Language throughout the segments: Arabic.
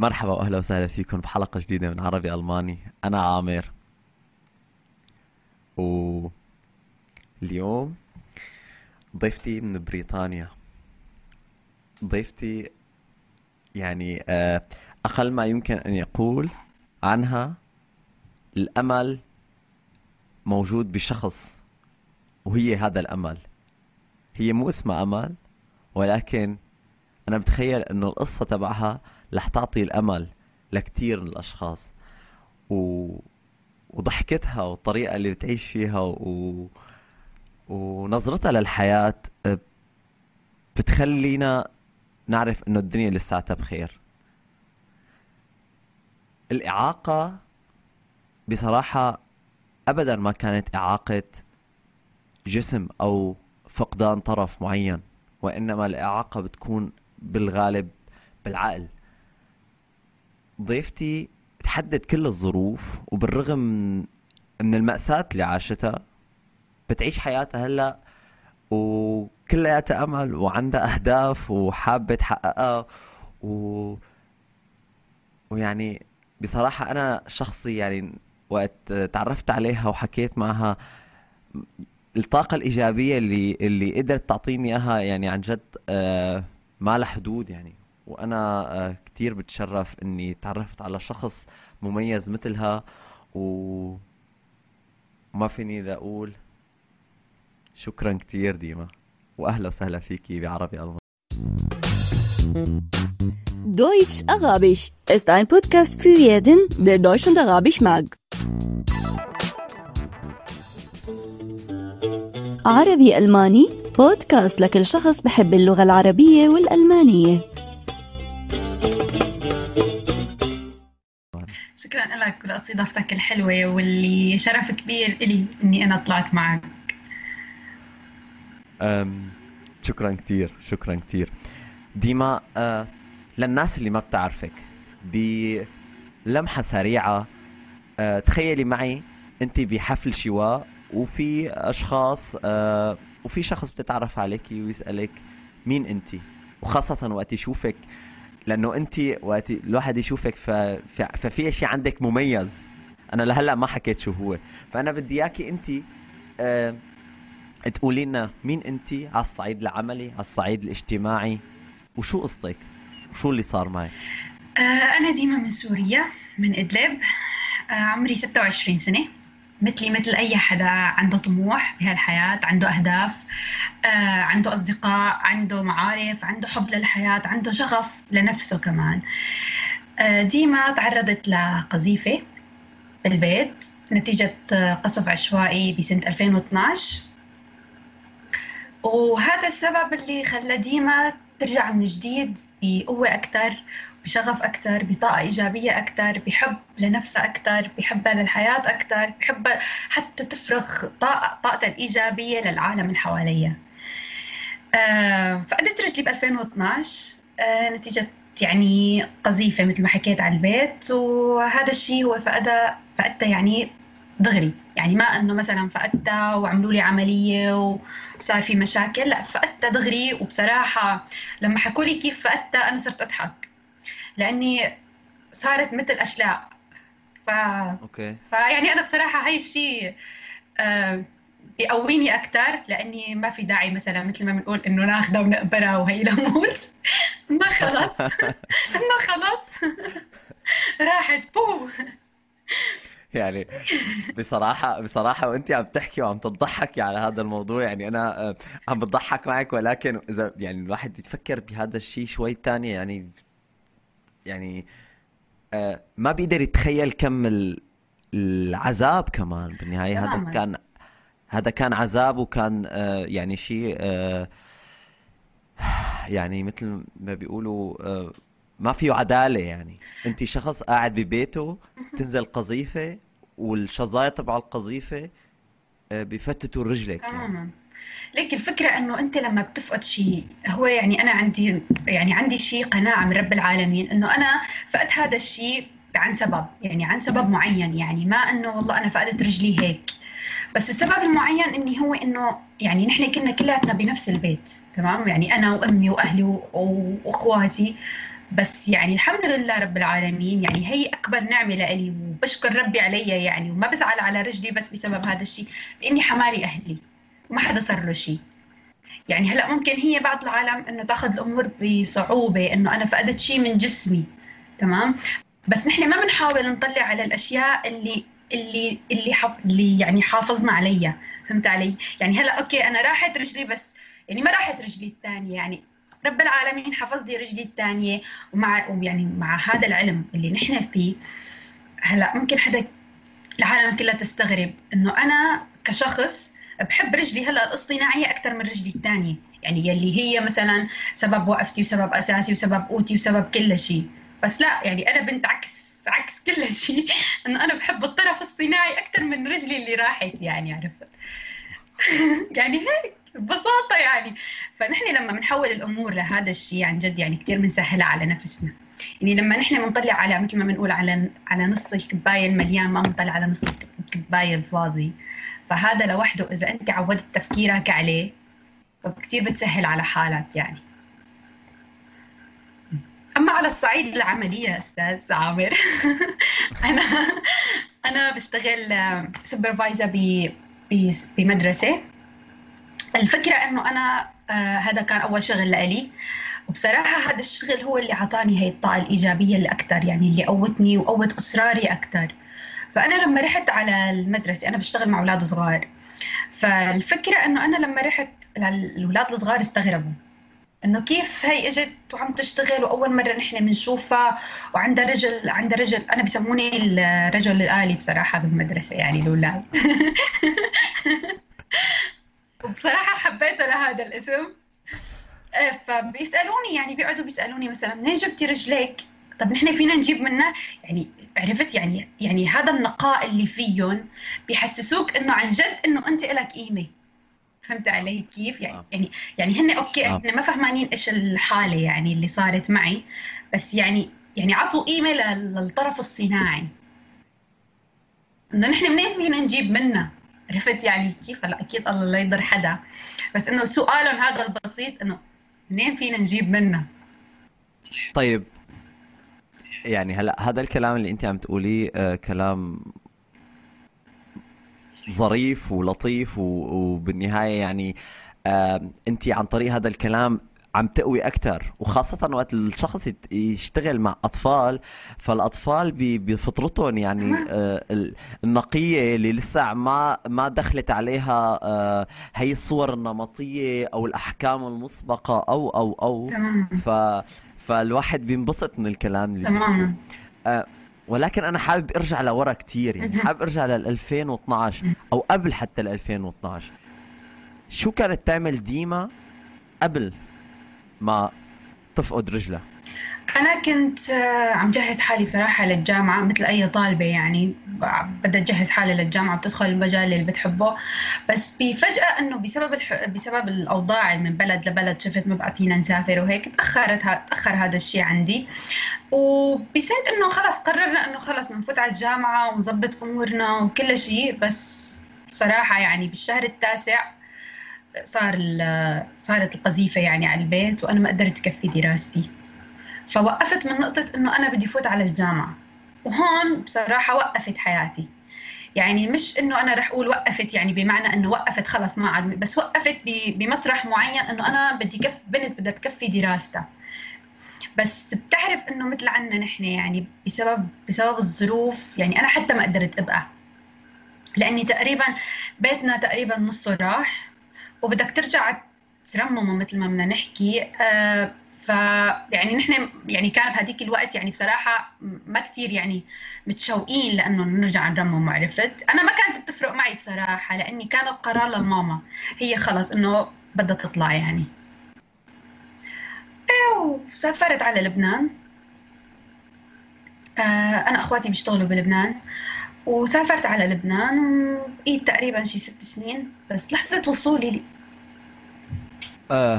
مرحبا واهلا وسهلا فيكم بحلقة جديدة من عربي ألماني. أنا عامر. و اليوم ضيفتي من بريطانيا. ضيفتي يعني آه، أقل ما يمكن أن يقول عنها الأمل موجود بشخص وهي هذا الأمل. هي مو اسمها أمل ولكن أنا بتخيل إنه القصة تبعها رح تعطي الأمل لكثير من الأشخاص. و... وضحكتها والطريقة اللي بتعيش فيها و... ونظرتها للحياة بتخلينا نعرف إنه الدنيا لساتها بخير. الإعاقة بصراحة ابدا ما كانت إعاقة جسم أو فقدان طرف معين وإنما الإعاقة بتكون بالغالب بالعقل. ضيفتي تحدد كل الظروف وبالرغم من المأساة اللي عاشتها بتعيش حياتها هلأ وكلياتها أمل وعندها أهداف وحابة تحققها و ويعني بصراحة أنا شخصي يعني وقت تعرفت عليها وحكيت معها الطاقة الإيجابية اللي اللي قدرت تعطيني إياها يعني عن جد آه، ما لها حدود يعني. وأنا آه، كثير بتشرف إني تعرفت على شخص مميز مثلها و ما فيني إذا أقول شكرا كثير ديما واهلا وسهلا فيكي بعربي الله Deutsch Arabisch ist ein Podcast für jeden, der Deutsch und Arabisch mag. عربي ألماني بودكاست لكل شخص بحب اللغة العربية والألمانية لك لأستضافتك الحلوة واللي شرف كبير إلي إني أنا طلعت معك. شكرا كثير شكرا كثير ديما أه للناس اللي ما بتعرفك بلمحة سريعة أه تخيلي معي أنت بحفل شواء وفي أشخاص أه وفي شخص بتتعرف عليكي ويسألك مين أنت وخاصة وقت يشوفك. لأنه أنت وقت الواحد يشوفك ف... ف... ففي شيء عندك مميز. أنا لهلأ ما حكيت شو هو. فأنا بدي إياكي أنت أه تقولي لنا مين أنت على الصعيد العملي على الصعيد الاجتماعي وشو قصتك؟ وشو اللي صار معك؟ آه، أنا ديما من سوريا من إدلب. آه، عمري 26 سنة. مثلي مثل أي حدا عنده طموح بهالحياة عنده أهداف آه، عنده أصدقاء عنده معارف عنده حب للحياة عنده شغف لنفسه كمان. ديما تعرضت لقذيفة بالبيت نتيجة قصف عشوائي بسنة 2012 وهذا السبب اللي خلى ديما ترجع من جديد بقوة أكثر بشغف أكثر بطاقة إيجابية أكثر بحب لنفسها أكثر بحبها للحياة أكثر بحب حتى تفرغ طاقة طاقتها الإيجابية للعالم اللي حواليها آه فقدت رجلي ب 2012 آه نتيجة يعني قذيفة مثل ما حكيت على البيت وهذا الشيء هو فقدها فقدتها يعني دغري. يعني ما إنه مثلا فقدتها وعملوا لي عملية وصار في مشاكل لا فقدتها دغري. وبصراحة لما حكوا لي كيف فقدتها أنا صرت أضحك. لأني صارت مثل أشلاء. ف أوكي. فيعني أنا بصراحة هاي الشيء آه بيقويني أكثر لأني ما في داعي مثلا مثل ما بنقول إنه ناخذها ونقبرها وهي الأمور. ما خلص. ما خلص. راحت. بو. يعني بصراحة بصراحة وأنت عم تحكي وعم تضحكي على هذا الموضوع يعني أنا آه، عم بضحك معك ولكن إذا يعني الواحد يتفكر بهذا الشيء شوي ثاني يعني يعني آه، ما بيقدر يتخيل كم العذاب كمان بالنهاية. هذا كان هذا كان عذاب وكان آه، يعني شيء يعني مثل ما بيقولوا ما فيه عدالة يعني. انت شخص قاعد ببيته تنزل قذيفة والشظايا تبع القذيفة آه، بفتتوا رجلك يعني. ليك الفكرة إنه أنت لما بتفقد شيء هو يعني أنا عندي يعني عندي شيء قناعة من رب العالمين إنه أنا فقدت هذا الشيء عن سبب يعني عن سبب معين يعني ما إنه والله أنا فقدت رجلي هيك. بس السبب المعين إني هو إنه يعني نحن كنا كلياتنا بنفس البيت تمام؟ يعني أنا وأمي وأهلي وإخواتي. بس يعني الحمد لله رب العالمين يعني هي أكبر نعمة لإلي وبشكر ربي عليها يعني وما بزعل على رجلي بس بسبب هذا الشيء لإني حمالي أهلي. وما حدا صار له شيء يعني هلا ممكن هي بعض العالم إنه تأخذ الأمور بصعوبة إنه أنا فقدت شيء من جسمي تمام؟ بس نحن ما بنحاول نطلع على الأشياء اللي اللي اللي حف... اللي يعني حافظنا عليها فهمت علي؟ يعني هلا أوكي أنا راحت رجلي بس يعني ما راحت رجلي الثانية يعني رب العالمين حفظ لي رجلي الثانية ومع يعني مع هذا العلم اللي نحن فيه هلا ممكن حدا العالم كلها تستغرب إنه أنا كشخص بحب رجلي هلا الاصطناعية أكثر من رجلي الثانية يعني يلي هي مثلا سبب وقفتي وسبب أساسي وسبب قوتي وسبب كل شيء. بس لا يعني أنا بنت عكس عكس كل شيء. إنه أنا بحب الطرف الصناعي أكثر من رجلي اللي راحت يعني عرفت؟ يعني هيك ببساطة يعني. فنحن لما بنحول الأمور لهذا الشيء عن جد يعني كثير بنسهلها على نفسنا. يعني لما نحن بنطلع على مثل ما بنقول على على نص الكباية المليان ما بنطلع على نص الكباية الفاضي. فهذا لوحده إذا أنت عودت تفكيرك عليه فكثير بتسهل على حالك يعني. أما على الصعيد العملي يا أستاذ عامر أنا أنا بشتغل سوبرفايزر بمدرسة. الفكرة إنه أنا آه، هذا كان أول شغل لإلي. وبصراحة هذا الشغل هو اللي أعطاني هي الطاقة الإيجابية اللي أكثر يعني اللي قوتني وقوت إصراري أكثر فأنا لما رحت على المدرسة أنا بشتغل مع أولاد صغار. فالفكرة إنه أنا لما رحت الأولاد الصغار استغربوا. إنه كيف هي إجت وعم تشتغل وأول مرة نحن بنشوفها وعندها رجل عندها رجل أنا بسموني الرجل الآلي بصراحة بالمدرسة يعني الأولاد. وبصراحة حبيت لهذا الاسم. إيه، فبيسألوني يعني بيقعدوا بيسألوني مثلا منين جبتي رجليك طب نحن فينا نجيب منها يعني عرفت؟ يعني يعني هذا النقاء اللي فيهم بيحسسوك إنه عن جد إنه أنت لك قيمة. فهمت علي كيف؟ يعني آه. يعني يعني هن أوكي آه. إحنا ما فهمانين إيش الحالة يعني اللي صارت معي بس يعني يعني عطوا قيمة للطرف الصناعي. إنه نحن منين فينا نجيب منها عرفت يعني كيف؟ هلا أكيد الله لا يضر حدا. بس إنه سؤالهم هذا البسيط إنه منين فينا نجيب منها طيب يعني هلا هذا الكلام اللي انت عم تقوليه آه كلام ظريف ولطيف وبالنهاية يعني آه انت عن طريق هذا الكلام عم تقوي أكثر وخاصة وقت الشخص يشتغل مع أطفال فالأطفال بفطرتهم يعني آه النقية اللي لسه ما ما دخلت عليها آه هي الصور النمطية أو الأحكام المسبقة أو أو أو. ف فالواحد بينبسط من الكلام اللي تماما. آه ولكن أنا حابب أرجع لورا كثير يعني حابب أرجع لل 2012 أو قبل حتى ال 2012 شو كانت تعمل ديما قبل ما تفقد رجلها أنا كنت آه، عم جهز حالي بصراحة للجامعة مثل أي طالبة يعني. بدها تجهز حالي للجامعة وتدخل المجال اللي بتحبه. بس بفجأة إنه بسبب الح... بسبب الأوضاع من بلد لبلد شفت ما بقى فينا نسافر وهيك تأخرت. تأخر هذا الشيء عندي. وبسنت إنه خلص قررنا إنه خلص بنفوت على الجامعة ونظبط أمورنا وكل شيء. بس بصراحة يعني بالشهر التاسع صار صارت القذيفة يعني على البيت وأنا ما قدرت كفي دراستي. فوقفت من نقطة إنه أنا بدي فوت على الجامعة. وهون بصراحة وقفت حياتي. يعني مش إنه أنا رح أقول وقفت يعني بمعنى إنه وقفت خلص ما عاد بس وقفت بمطرح معين إنه أنا بدي كف بنت بدها تكفي دراستها. بس بتعرف إنه مثل عنا نحن يعني بسبب بسبب الظروف يعني أنا حتى ما قدرت أبقى. لأني تقريبا بيتنا تقريبا نصه راح وبدك ترجع ترممه مثل ما بدنا نحكي آه فيعني نحن يعني كان بهذيك الوقت يعني بصراحة ما كثير يعني متشوقين لأنه نرجع نرمم عرفت أنا ما كانت بتفرق معي بصراحة لأني كان القرار للماما. هي خلص إنه بدها تطلع يعني. أيوه سافرت على لبنان. آه أنا أخواتي بيشتغلوا بلبنان. وسافرت على لبنان بقيت تقريبا شي ست سنين. بس لحظة وصولي آه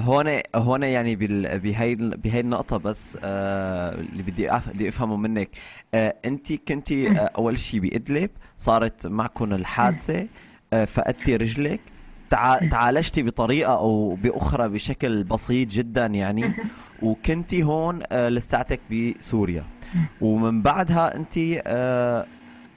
هون يعني بهي بهي النقطة بس آه اللي بدي اللي أفهمه منك. آه أنت كنتي آه أول شيء بإدلب صارت معكم الحادثة آه فقدتي رجلك تع... تعالجتي بطريقة أو بأخرى بشكل بسيط جدا يعني وكنتي هون لساتك بسوريا. ومن بعدها أنت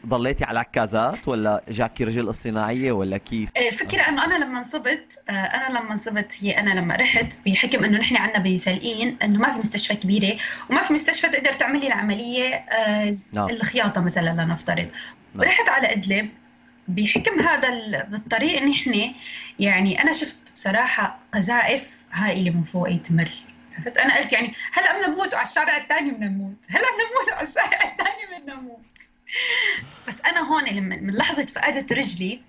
ضليتي على عكازات ولا جاكي رجل الصناعية ولا كيف؟ إيه، الفكرة إنه أنا لما انصبت آه، أنا لما انصبت هي أنا لما رحت بحكم إنه نحن عندنا بسلقين إنه ما في مستشفى كبيرة وما في مستشفى تقدر تعمل لي العملية آه، نعم. الخياطة مثلا لنفترض نعم. رحت على أدلب بحكم هذا ال- بالطريق نحن يعني أنا شفت بصراحة قذائف هائلة من فوقي تمر عرفت أنا قلت يعني هلأ بدنا نموت وعلى الشارع الثاني بدنا نموت هلأ بدنا نموت وعلى الشارع الثاني بدنا نموت بس أنا هون لما من لحظة فقدت رجلي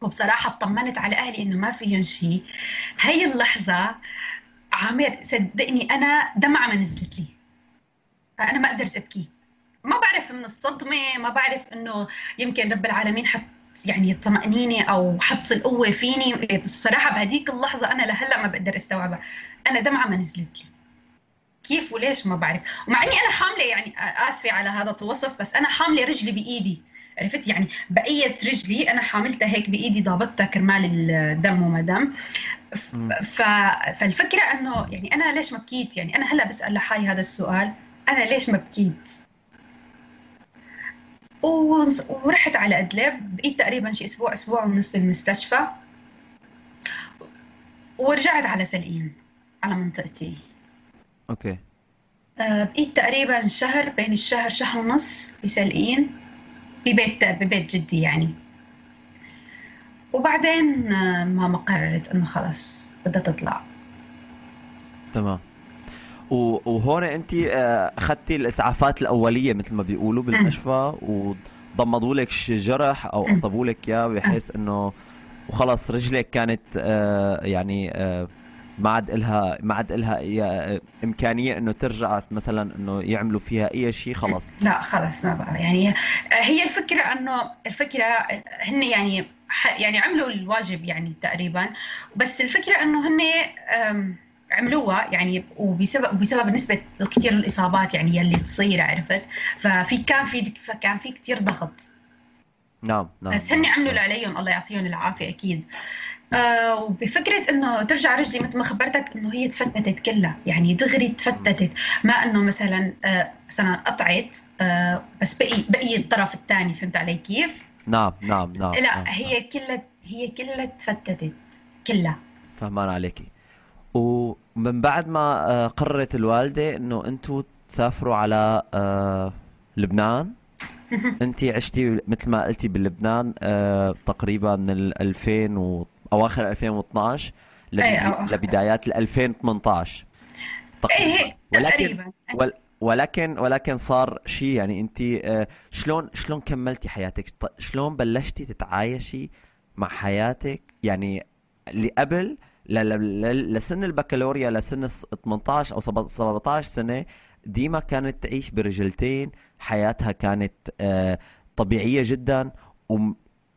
وبصراحة اطمنت على أهلي إنه ما فيهم شيء هي اللحظة عامر صدقني أنا دمعة ما نزلت لي. فأنا ما قدرت أبكي. ما بعرف من الصدمة ما بعرف إنه يمكن رب العالمين حط يعني الطمأنينة أو حط القوة فيني. بصراحة بهديك اللحظة أنا لهلأ ما بقدر استوعبها. أنا دمعة ما نزلت لي. كيف وليش ما بعرف. ومع إني أنا حاملة يعني آسفة على هذا الوصف بس أنا حاملة رجلي بإيدي. عرفت؟ يعني بقية رجلي أنا حاملتها هيك بإيدي ضابطتها كرمال الدم وما دم ف... ف... فالفكرة إنه يعني أنا ليش ما بكيت؟ يعني أنا هلأ بسأل لحالي هذا السؤال أنا ليش ما بكيت؟ و... ورحت على ادلب بقيت تقريبا شي أسبوع أسبوع ونص بالمستشفى. ورجعت على سلقين على منطقتي. أوكي. آه، بقيت تقريبا شهر بين الشهر شهر ونص بسلقين ببيت ببيت جدي يعني. وبعدين آه، ماما قررت إنه خلص بدها تطلع. تمام. وهون انت آه، اخذتي الإسعافات الأولية مثل ما بيقولوا بالمشفى وضمدوا لك شي جرح أو مم. قطبوا لك إياه بحيث إنه وخلص رجلك كانت يعني ما عاد لها ما عاد لها أي إمكانية إنه ترجع مثلا إنه يعملوا فيها أي شيء خلص لا خلص ما بقى يعني هي الفكرة إنه الفكرة هن يعني يعني عملوا الواجب يعني تقريبا. بس الفكرة إنه هن عملوها يعني وبسبب بسبب نسبة كثير الإصابات يعني يلي تصير عرفت؟ ففي كان في كان في كثير ضغط. نعم نعم. بس هن عملوا اللي عليهم. الله يعطيهم العافية أكيد. آه وبفكرة إنه ترجع رجلي مثل ما خبرتك إنه هي تفتتت كلها يعني دغري تفتتت. ما إنه مثلا آه مثلا قطعت آه بس بقي بقي الطرف الثاني فهمت علي كيف؟ نعم نعم نعم لا نعم. هي كلها هي كلها تفتتت كلها. فهمان عليكي ومن بعد ما آه، قررت الوالدة إنه أنتوا تسافروا على آه، لبنان. انت عشتي مثل ما قلتي بلبنان آه، تقريبا من ال 2000 و أواخر 2012 لبدي- أي، أواخر. لبدايات ال 2018 إيه هيك ولكن تقريبا. ول ولكن ولكن صار شيء يعني أنت آه، شلون شلون كملتي حياتك؟ شلون بلشتي تتعايشي مع حياتك؟ يعني اللي قبل ل- ل- ل- لسن البكالوريا لسن الس- 18 أو 17 سنة ديما كانت تعيش برجلتين حياتها كانت آه، طبيعية جدا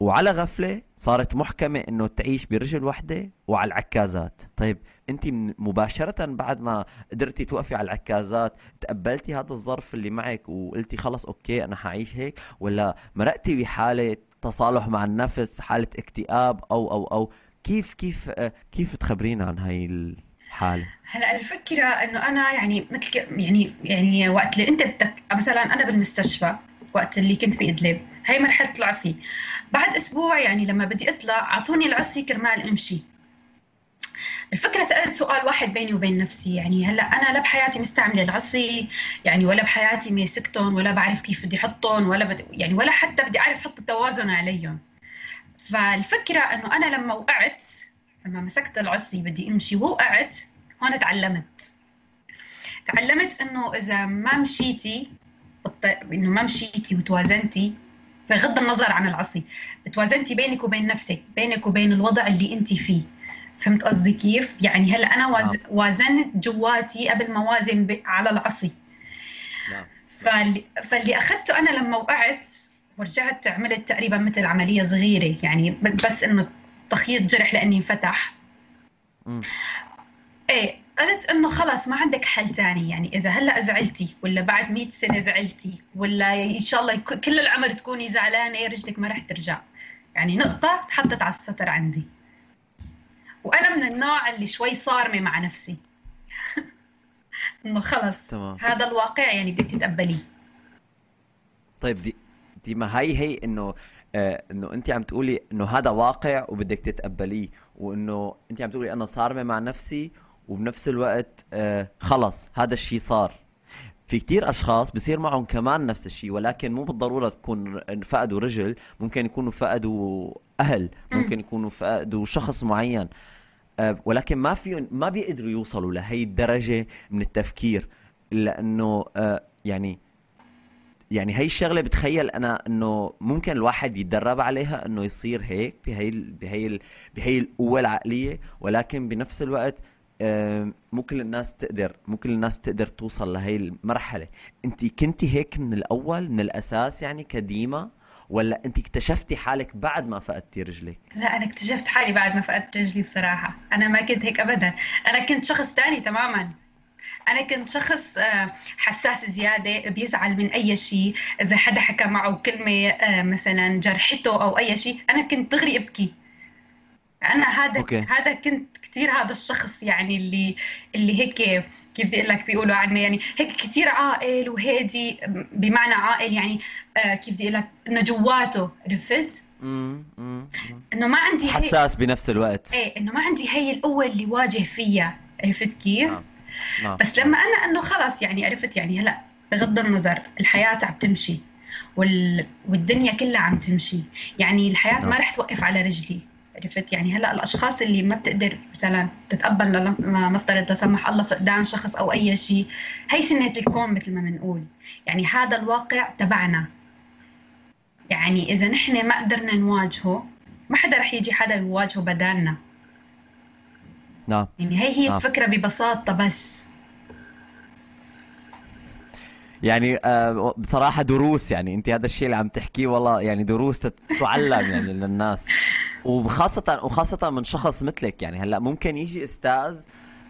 وعلى غفلة صارت محكمة إنه تعيش برجل واحدة وعلى العكازات. طيب انت مباشرة بعد ما قدرتي توقفي على العكازات تقبلتي هذا الظرف اللي معك وقلتي خلص أوكي أنا حعيش هيك؟ ولا مرقتي بحالة تصالح مع النفس حالة اكتئاب أو أو أو كيف كيف آه، كيف تخبرينا عن هاي الحالة؟ هلا الفكرة إنه أنا يعني مثل يعني يعني وقت اللي أنت بدك مثلا أنا بالمستشفى وقت اللي كنت بادلب هي مرحلة العصي. بعد أسبوع يعني لما بدي أطلع أعطوني العصي كرمال أمشي. الفكرة سألت سؤال واحد بيني وبين نفسي يعني هلأ أنا لا بحياتي مستعملة العصي يعني ولا بحياتي ماسكتهم ولا بعرف كيف بدي أحطهم ولا بدي يعني ولا حتى بدي أعرف أحط التوازن عليهم. فالفكرة إنه أنا لما وقعت لما مسكت العصي بدي أمشي ووقعت هون تعلمت تعلمت إنه إذا ما مشيتي إنه ما مشيتي وتوازنتي بغض النظر عن العصي. توازنتي بينك وبين نفسك بينك وبين الوضع اللي أنت فيه. فهمت قصدي كيف؟ يعني هلا أنا واز... وازنت جواتي قبل ما وازن ب... على العصي. نعم. فاللي... فاللي أخذته أنا لما وقعت ورجعت عملت تقريبا مثل عملية صغيرة. يعني بس إنه تخييط جرح لأني انفتح. إيه قلت إنه خلص ما عندك حل تاني. يعني إذا هلأ زعلتي ولا بعد 100 سنة زعلتي ولا إن شاء الله كل العمر تكوني زعلانة رجلك ما رح ترجع. يعني نقطة حطت على السطر عندي. وأنا من النوع اللي شوي صارمة مع نفسي. إنه خلص تمام. هذا الواقع يعني بدك تتقبليه. طيب دي دي ما هي هي إنه آه إنه انت عم تقولي إنه هذا واقع وبدك تتقبليه وإنه انت عم تقولي أنا صارمة مع نفسي وبنفس الوقت آه خلص هذا الشيء صار. في كتير أشخاص بصير معهم كمان نفس الشيء ولكن مو بالضرورة تكون فقدوا رجل ممكن يكونوا فقدوا أهل ممكن يكونوا فقدوا شخص معين. آه، ولكن ما فيهم ما بيقدروا يوصلوا لهي الدرجة من التفكير لأنه آه، يعني يعني هي الشغلة بتخيل أنا إنه ممكن الواحد يتدرب عليها إنه يصير هيك بهي بهي بهي القوة العقلية ولكن بنفس الوقت مو كل الناس تقدر مو كل الناس بتقدر توصل لهي المرحلة. انت كنتي هيك من الأول من الأساس يعني كديما ولا انت اكتشفتي حالك بعد ما فقدتي رجلك؟ لا أنا اكتشفت حالي بعد ما فقدت رجلي بصراحة. أنا ما كنت هيك ابدا. أنا كنت شخص تاني تماما. أنا كنت شخص آه، حساس زيادة بيزعل من أي شيء. إذا حدا حكى معه كلمة آه، مثلا جرحته أو أي شيء أنا كنت دغري أبكي. أنا هذا أوكي. هذا كنت كثير هذا الشخص يعني اللي اللي هيك كيف بدي أقول لك بيقولوا عنه يعني هيك كثير عاقل وهادي بمعنى عاقل يعني آه، كيف بدي أقول لك إنه جواته عرفت إنه ما عندي حساس بنفس الوقت إيه إنه ما عندي هي القوة اللي واجه فيها عرفت كيف؟ نعم. نعم بس لما أنا إنه خلص يعني عرفت يعني هلأ بغض النظر الحياة عم تمشي وال... والدنيا كلها عم تمشي يعني الحياة نعم. ما رح توقف على رجلي عرفت يعني هلأ الأشخاص اللي ما بتقدر مثلا تتقبل لن- لنفترض لا سمح الله فقدان شخص أو أي شيء هي سنة الكون مثل ما بنقول. يعني هذا الواقع تبعنا. يعني إذا نحن ما قدرنا نواجهه ما حدا رح يجي حدا يواجهه بدالنا. نعم. يعني هي هي آه. الفكرة ببساطة بس. يعني آه، بصراحة دروس يعني أنت هذا الشيء اللي عم تحكيه والله يعني دروس تت- تعلم يعني للناس. وخاصة وخاصة من شخص مثلك يعني. هلأ ممكن يجي أستاذ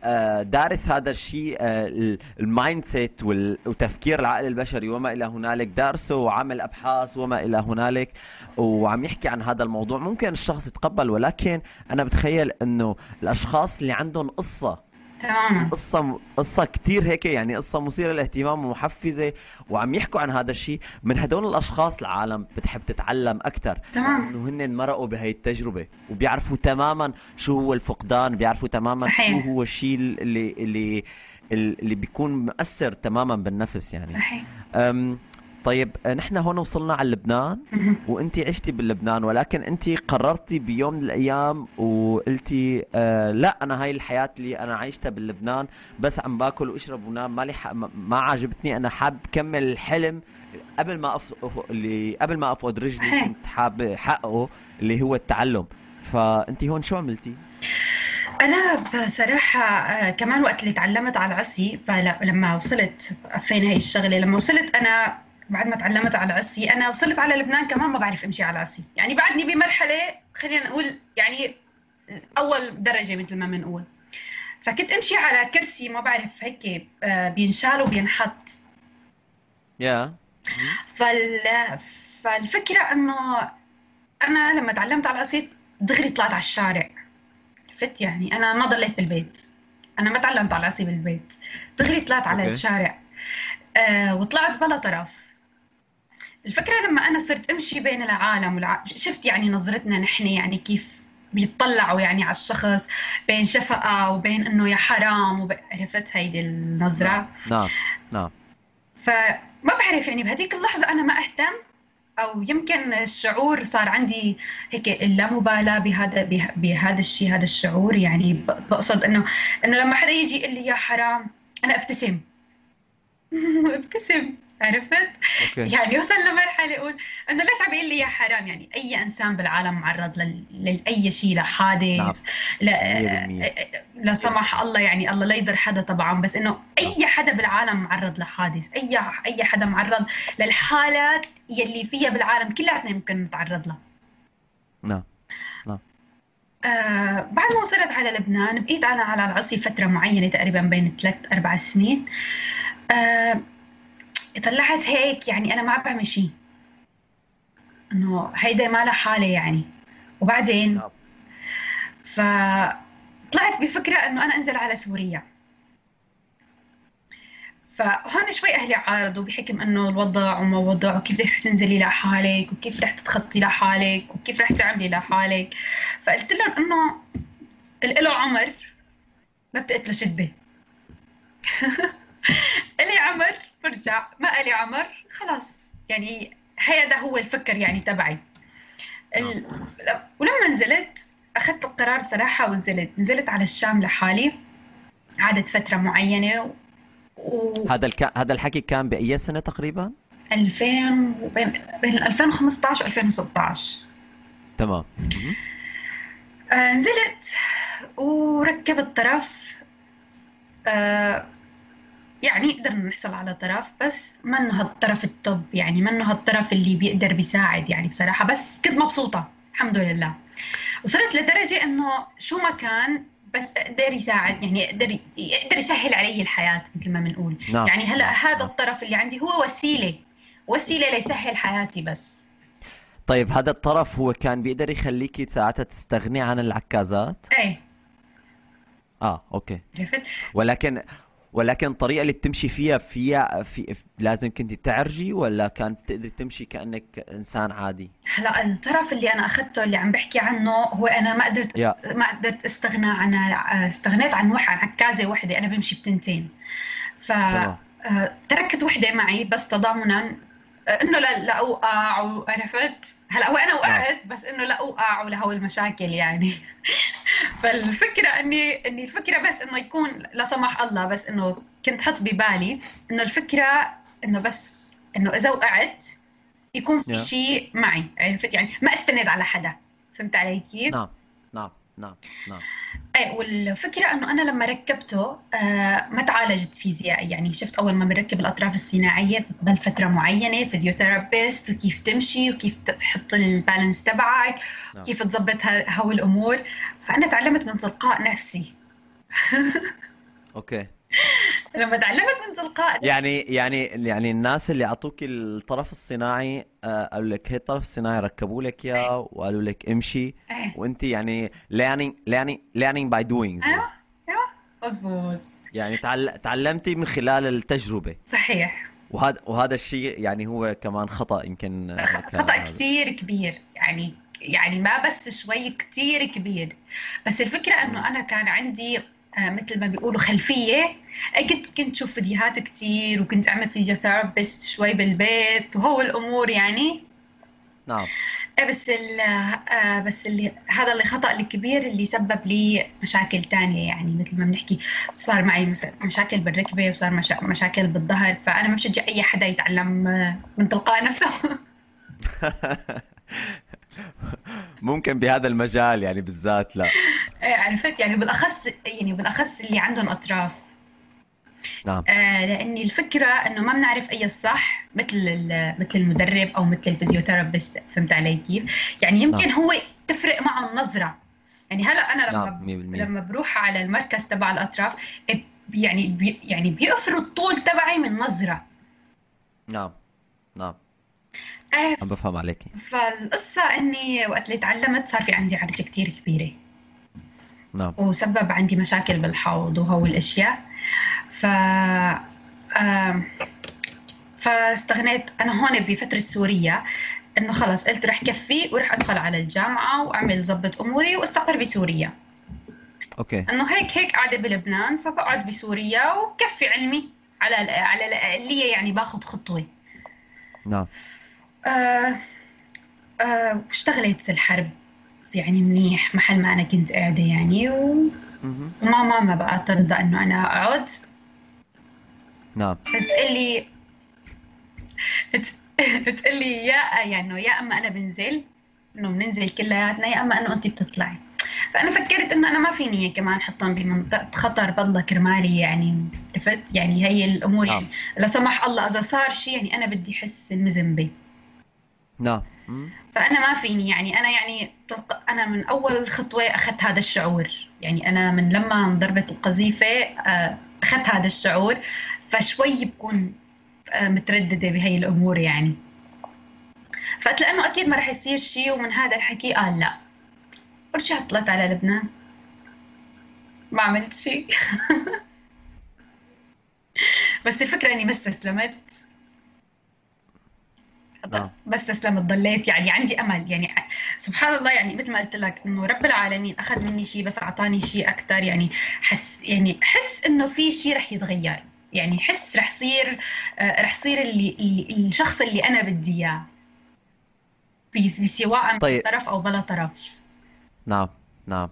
آه، دارس هذا الشيء آه، ال- mindset وتفكير العقل البشري وما إلى هنالك دارسه وعمل أبحاث وما إلى هنالك وعم يحكي عن هذا الموضوع. ممكن الشخص يتقبل ولكن أنا بتخيل إنه الأشخاص اللي عندهم قصة تماما قصة قصة كتير هيك يعني قصة مثيرة للاهتمام ومحفزة وعم يحكوا عن هذا الشيء من هدول الأشخاص العالم بتحب تتعلم أكثر تمام. إنه هن مرقوا بهي التجربة وبيعرفوا تماما شو هو الفقدان بيعرفوا تماما صحيح. شو هو الشيء اللي اللي اللي بيكون مؤثر تماما بالنفس يعني صحيح طيب نحن هون وصلنا على لبنان. وانت عشتي بلبنان ولكن انت قررتي بيوم من الأيام وقلتي آه لا أنا هاي الحياة اللي أنا عايشتها بلبنان بس عم باكل واشرب ونام مالي. ما عجبتني أنا حاب كمل الحلم قبل ما أف... اللي قبل ما أفقد رجلي. كنت حاب حقه اللي هو التعلم فانت هون شو عملتي؟ أنا بصراحة آه، كمان وقت اللي تعلمت على العصي لما وصلت فين هاي الشغلة لما وصلت أنا بعد ما تعلمت على العصي أنا وصلت على لبنان كمان ما بعرف أمشي على العصي يعني بعدني بمرحلة خلينا نقول يعني أول درجة مثل ما بنقول. فكنت أمشي على كرسي ما بعرف هيك آه، بينشال وبينحط. يا. فال... فالفكرة إنه أنا لما تعلمت على القصيد دغري طلعت على الشارع. عرفت؟ يعني أنا ما ضليت بالبيت. أنا ما تعلمت على العصي بالبيت. دغري طلعت على أوكي. الشارع. آه وطلعت بلا طرف. الفكرة لما أنا صرت أمشي بين العالم والع... شفت يعني نظرتنا نحن يعني كيف بيطلعوا يعني على الشخص بين شفقة وبين إنه يا حرام وب... عرفت هيدي النظرة؟ نعم نعم فما بعرف يعني بهذيك اللحظة أنا ما أهتم أو يمكن الشعور صار عندي هيك اللامبالاة بهذا به- بهذا الشيء هذا الشعور يعني بقصد إنه إنه لما حدا يجي يقول لي يا حرام أنا أبتسم. أبتسم. عرفت؟ أوكي. يعني وصل لمرحلة أقول إنه ليش عم يقول لي يا حرام؟ يعني أي إنسان بالعالم معرض لل- لأي شيء نعم. لحادث لا 100% لا سمح الله يعني الله لا يضر حدا طبعا بس إنه أي حدا بالعالم معرض لحادث أي أي حدا معرض للحالات يلي فيها بالعالم كلياتنا يمكن نتعرض لها. نعم. آه بعد ما وصلت على لبنان بقيت أنا على العصي فترة معينة تقريبا بين ثلاث أربع سنين. آه طلعت هيك يعني أنا ما عم بعمل شيء إنه هيدا ما لها حالة يعني. وبعدين نعم. ف طلعت بفكرة إنه أنا أنزل على سوريا. فهون شوي أهلي عارضوا بحكم إنه الوضع وما وضع وكيف رح تنزلي لحالك وكيف رح تتخطي لحالك وكيف رح تعملي لحالك. فقلت لهم إنه الإله عمر ما بتقتله شدة. إلي عمر برجع ما الي عمر خلاص. يعني هذا هو الفكر يعني تبعي. ال... ولما نزلت أخذت القرار بصراحة ونزلت. نزلت على الشام لحالي. قعدت فترة معينة و... هذا الك... هذا الحكي كان بأي سنة تقريبا؟ 2000 بين بين 2015 و 2016 تمام. آه نزلت وركبت طرف. آه يعني قدرنا نحصل على طرف بس منه هالطرف التوب يعني منه هالطرف اللي بيقدر بيساعد يعني بصراحة بس كنت مبسوطة الحمد لله وصلت لدرجة إنه شو ما كان بس أقدر يساعد يعني يقدر يقدر يسهل علي الحياة مثل ما بنقول نعم. يعني هلأ هذا الطرف اللي عندي هو وسيلة وسيلة ليسهل حياتي بس طيب هذا الطرف هو كان بيقدر يخليكي ساعتها تستغني عن العكازات؟ إيه آه أوكي عرفت؟ ولكن ولكن الطريقة اللي بتمشي فيها فيها في لازم كنت تعرجي ولا كانت بتقدري تمشي كأنك إنسان عادي؟ هلا الطرف اللي أنا أخذته اللي عم بحكي عنه هو أنا ما قدرت yeah. ما قدرت أستغنى عن استغنيت عن واحد عن عكازه وحدة. أنا بمشي بتنتين. ف آه، تركت وحدة معي بس تضامنا إنه لا لا أوقع وعرفت هلا هو أنا وقعت بس إنه لا أوقع ولهو المشاكل يعني. فالفكرة اني إني الفكرة بس إنه يكون لا سمح الله بس إنه كنت حط ببالي إنه الفكرة إنه بس إنه إذا وقعت يكون في شيء معي عرفت؟ يعني ما استند على حدا. فهمت علي كيف؟ نعم نعم. نعم نعم. إيه والفكرة إنه أنا لما ركبته آه ما تعالجت فيزيائي يعني شفت أول ما بنركب الأطراف الصناعية بتضل فترة معينة physiotherapist وكيف تمشي وكيف تحط ال balance تبعك نعم. وكيف تظبط هو الأمور. فأنا تعلمت من تلقاء نفسي. أوكي. لما تعلمت من تلقاء يعني يعني يعني الناس اللي أعطوك الطرف الصناعي آه، قالوا لك هي الطرف الصناعي ركبوا لك اياه. وقالوا لك امشي. إيه. وأنت يعني learning learning learning by doing. أيوه أيوه مضبوط يعني تعلمتي من خلال التجربة. صحيح. وهذا وهذا الشيء يعني هو كمان خطأ يمكن آه، خطأ كثير كبير. يعني يعني ما بس شوي كثير كبير. بس الفكرة إنه أنا كان عندي مثل ما بيقولوا خلفية. كنت كنت شوف فيديوهات كثير وكنت أعمل فيزيوثيرابيست شوي بالبيت وهو الأمور يعني. نعم. إيه، بس آه، بس اللي هذا اللي خطأ الكبير اللي سبب لي مشاكل تانية يعني مثل ما بنحكي صار معي مشاكل بالركبة وصار مشاكل بالظهر. فأنا ما بشجع أي حدا يتعلم آه، من تلقاء نفسه. ممكن بهذا المجال يعني بالذات لا. إيه عرفت؟ يعني بالأخص يعني بالأخص اللي عندهم أطراف. نعم. آه لأن الفكرة إنه ما بنعرف أي الصح مثل مثل المدرب أو مثل ال physiotherapist فهمت علي كيف؟ يعني يمكن نعم. هو تفرق معه النظرة. يعني هلا أنا لما نعم. لما بروح على المركز تبع الأطراف يعني بي يعني بيقدروا الطول تبعي من نظرة. نعم. آه عم بفهم عليكي فالقصة إني وقت اللي تعلمت صار في عندي عرجة كتير كبيرة. نعم. وسبب عندي مشاكل بالحوض وهو الأشياء. ف فاستغنيت أنا هون بفترة سوريا إنه خلص قلت رح كفي ورح أدخل على الجامعة وأعمل ظبط أموري وأستقر بسوريا. أوكي. إنه هيك هيك قاعدة بلبنان فبقعد بسوريا وبكفي علمي على على الأقلية يعني باخذ خطوة. نعم. آه آه واشتغلت الحرب يعني منيح محل ما أنا كنت قاعدة يعني و... وماما ما بقى ترضى إنه أنا أقعد. نعم. تقلي تقلي يا يعني يا أما أنا بنزل إنه بننزل كلياتنا يا أما إنه انت بتطلعي. فأنا فكرت إنه أنا ما فيني كمان أحطهم بمنطقة خطر بالله كرمالي يعني عرفت؟ يعني هي الأمور يعني لا سمح الله إذا صار شيء يعني أنا بدي أحس المذنبه نعم. فأنا ما فيني يعني أنا يعني أنا من أول خطوة أخذت هذا الشعور. يعني أنا من لما انضربت القذيفة آه، أخذت هذا الشعور فشوي بكون آه، مترددة بهي الأمور يعني. فقلت لأنه أكيد ما رح يصير شيء ومن هذا الحكي قال لا. ورجعت طلعت على لبنان؟ ما عملت شيء بس الفكرة إني ما استسلمت. نعم. بس استسلمت ضليت يعني عندي أمل. يعني سبحان الله يعني مثل ما قلت لك إنه رب العالمين أخذ مني شيء بس أعطاني شيء أكثر يعني حس يعني حس إنه في شيء رح يتغير. يعني حس رح صير آه، رح صير اللي, اللي الشخص اللي أنا بدي إياه. سواء طيب. طرف أو بلا طرف. نعم نعم.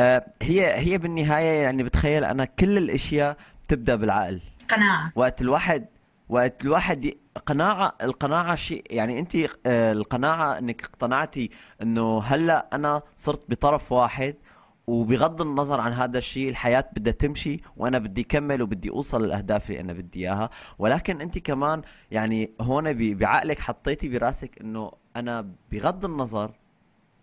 آه هي هي بالنهاية يعني بتخيل أنا كل الأشياء بتبدأ بالعقل. قناعة. وقت الواحد وقت الواحد. قناعة القناعة شيء يعني أنت آه، القناعة أنك اقتنعتي أنه هلأ أنا صرت بطرف واحد وبغض النظر عن هذا الشيء الحياة بدها تمشي وأنا بدي أكمل وبدي أوصل للأهداف اللي أنا بدي إياها. ولكن أنت كمان يعني هون بعقلك حطيتي براسك أنه أنا بغض النظر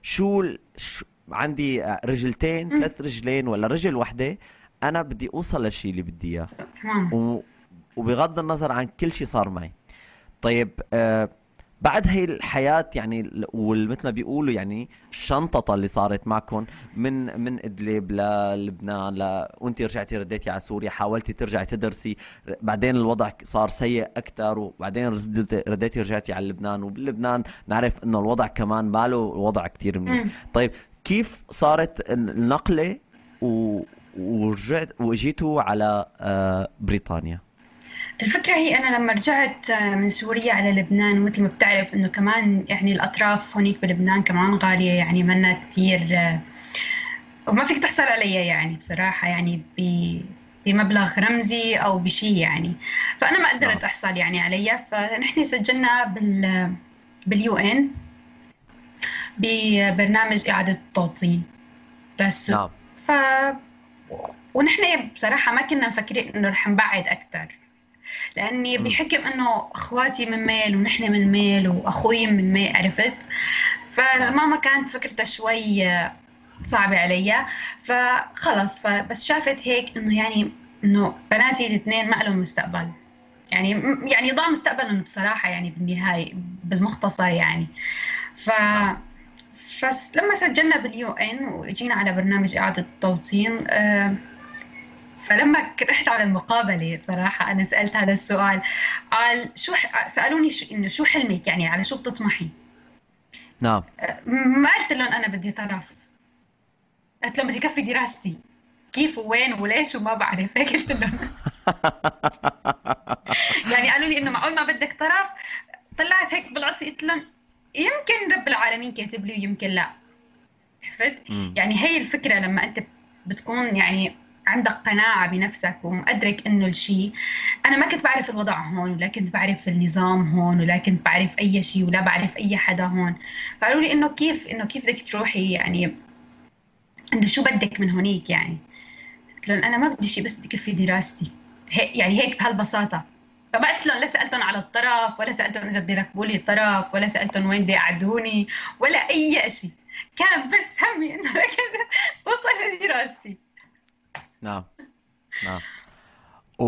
شو, ال... شو عندي آه، رجلتين ثلاث رجلين ولا رجل وحدة أنا بدي أوصل للشيء اللي بدي إياه. تمام. و... وبغض النظر عن كل شيء صار معي. طيب آه بعد هي الحياة يعني ومثل ما بيقولوا يعني الشنططة اللي صارت معكم من من إدلب للبنان ل... وأنت رجعتي رديتي على سوريا حاولتي ترجعي تدرسي بعدين الوضع صار سيء أكثر وبعدين رديتي رجعتي على لبنان وبلبنان نعرف إنه الوضع كمان ماله وضع كتير منيح. طيب كيف صارت النقلة و... ورجعت واجيتوا على آه بريطانيا؟ الفكرة هي أنا لما رجعت آه، من سوريا على لبنان ومثل ما بتعرف إنه كمان يعني الأطراف هونيك بلبنان كمان غالية يعني منا كتير آه، وما فيك تحصل عليها يعني بصراحة يعني ب- بمبلغ رمزي أو بشيء يعني. فأنا ما قدرت نعم. أحصل يعني عليها. فنحن سجلنا بال باليو إن ببرنامج إعادة التوطين. بس. نعم. ف ونحن بصراحة ما كنا مفكرين إنه رح نبعد أكثر لأني مم. بحكم إنه إخواتي من ميل ونحن من ميل وأخوي من ميل عرفت؟ فماما كانت فكرتها شوي صعبة عليا فخلص فبس شافت هيك إنه يعني إنه بناتي الاثنين ما لهم مستقبل. يعني يعني ضاع مستقبلهم بصراحة يعني بالنهاية بالمختصر يعني. ف فلما سجلنا باليو إن وجينا على برنامج إعادة التوطين آه، فلما رحت على المقابلة بصراحة أنا سألت هذا السؤال قال شو ح- سألوني شو إنه شو حلمك؟ يعني على شو بتطمحي؟ نعم. ما قلت لهم أنا بدي طرف. قلت لهم بدي كفي دراستي. كيف ووين وليش وما بعرف. هيك قلت لهم. يعني قالوا لي إنه معقول ما بدك طرف؟ طلعت هيك بالعصي قلت لهم يمكن رب العالمين كاتب لي ويمكن لا. عرفت. يعني هي الفكرة لما أنت بتكون يعني عندك قناعة بنفسك ومقدرك إنه الشيء أنا ما كنت بعرف الوضع هون ولا كنت بعرف النظام هون ولا كنت بعرف أي شيء ولا بعرف أي حدا هون. فقالوا لي إنه كيف إنه كيف بدك تروحي؟ يعني إنه شو بدك من هونيك يعني؟ قلت لهم أنا ما بدي شيء بس بدي كفي دراستي. هيك يعني هيك بهالبساطة. فما قلت لهم لا سألتهم على الطرف ولا سألتهم إذا بدي يركبوا لي طرف ولا سألتهم وين بدي يقعدوني ولا أي شيء كان بس همي إنه لكن اوصل لدراستي. نعم. نعم. و...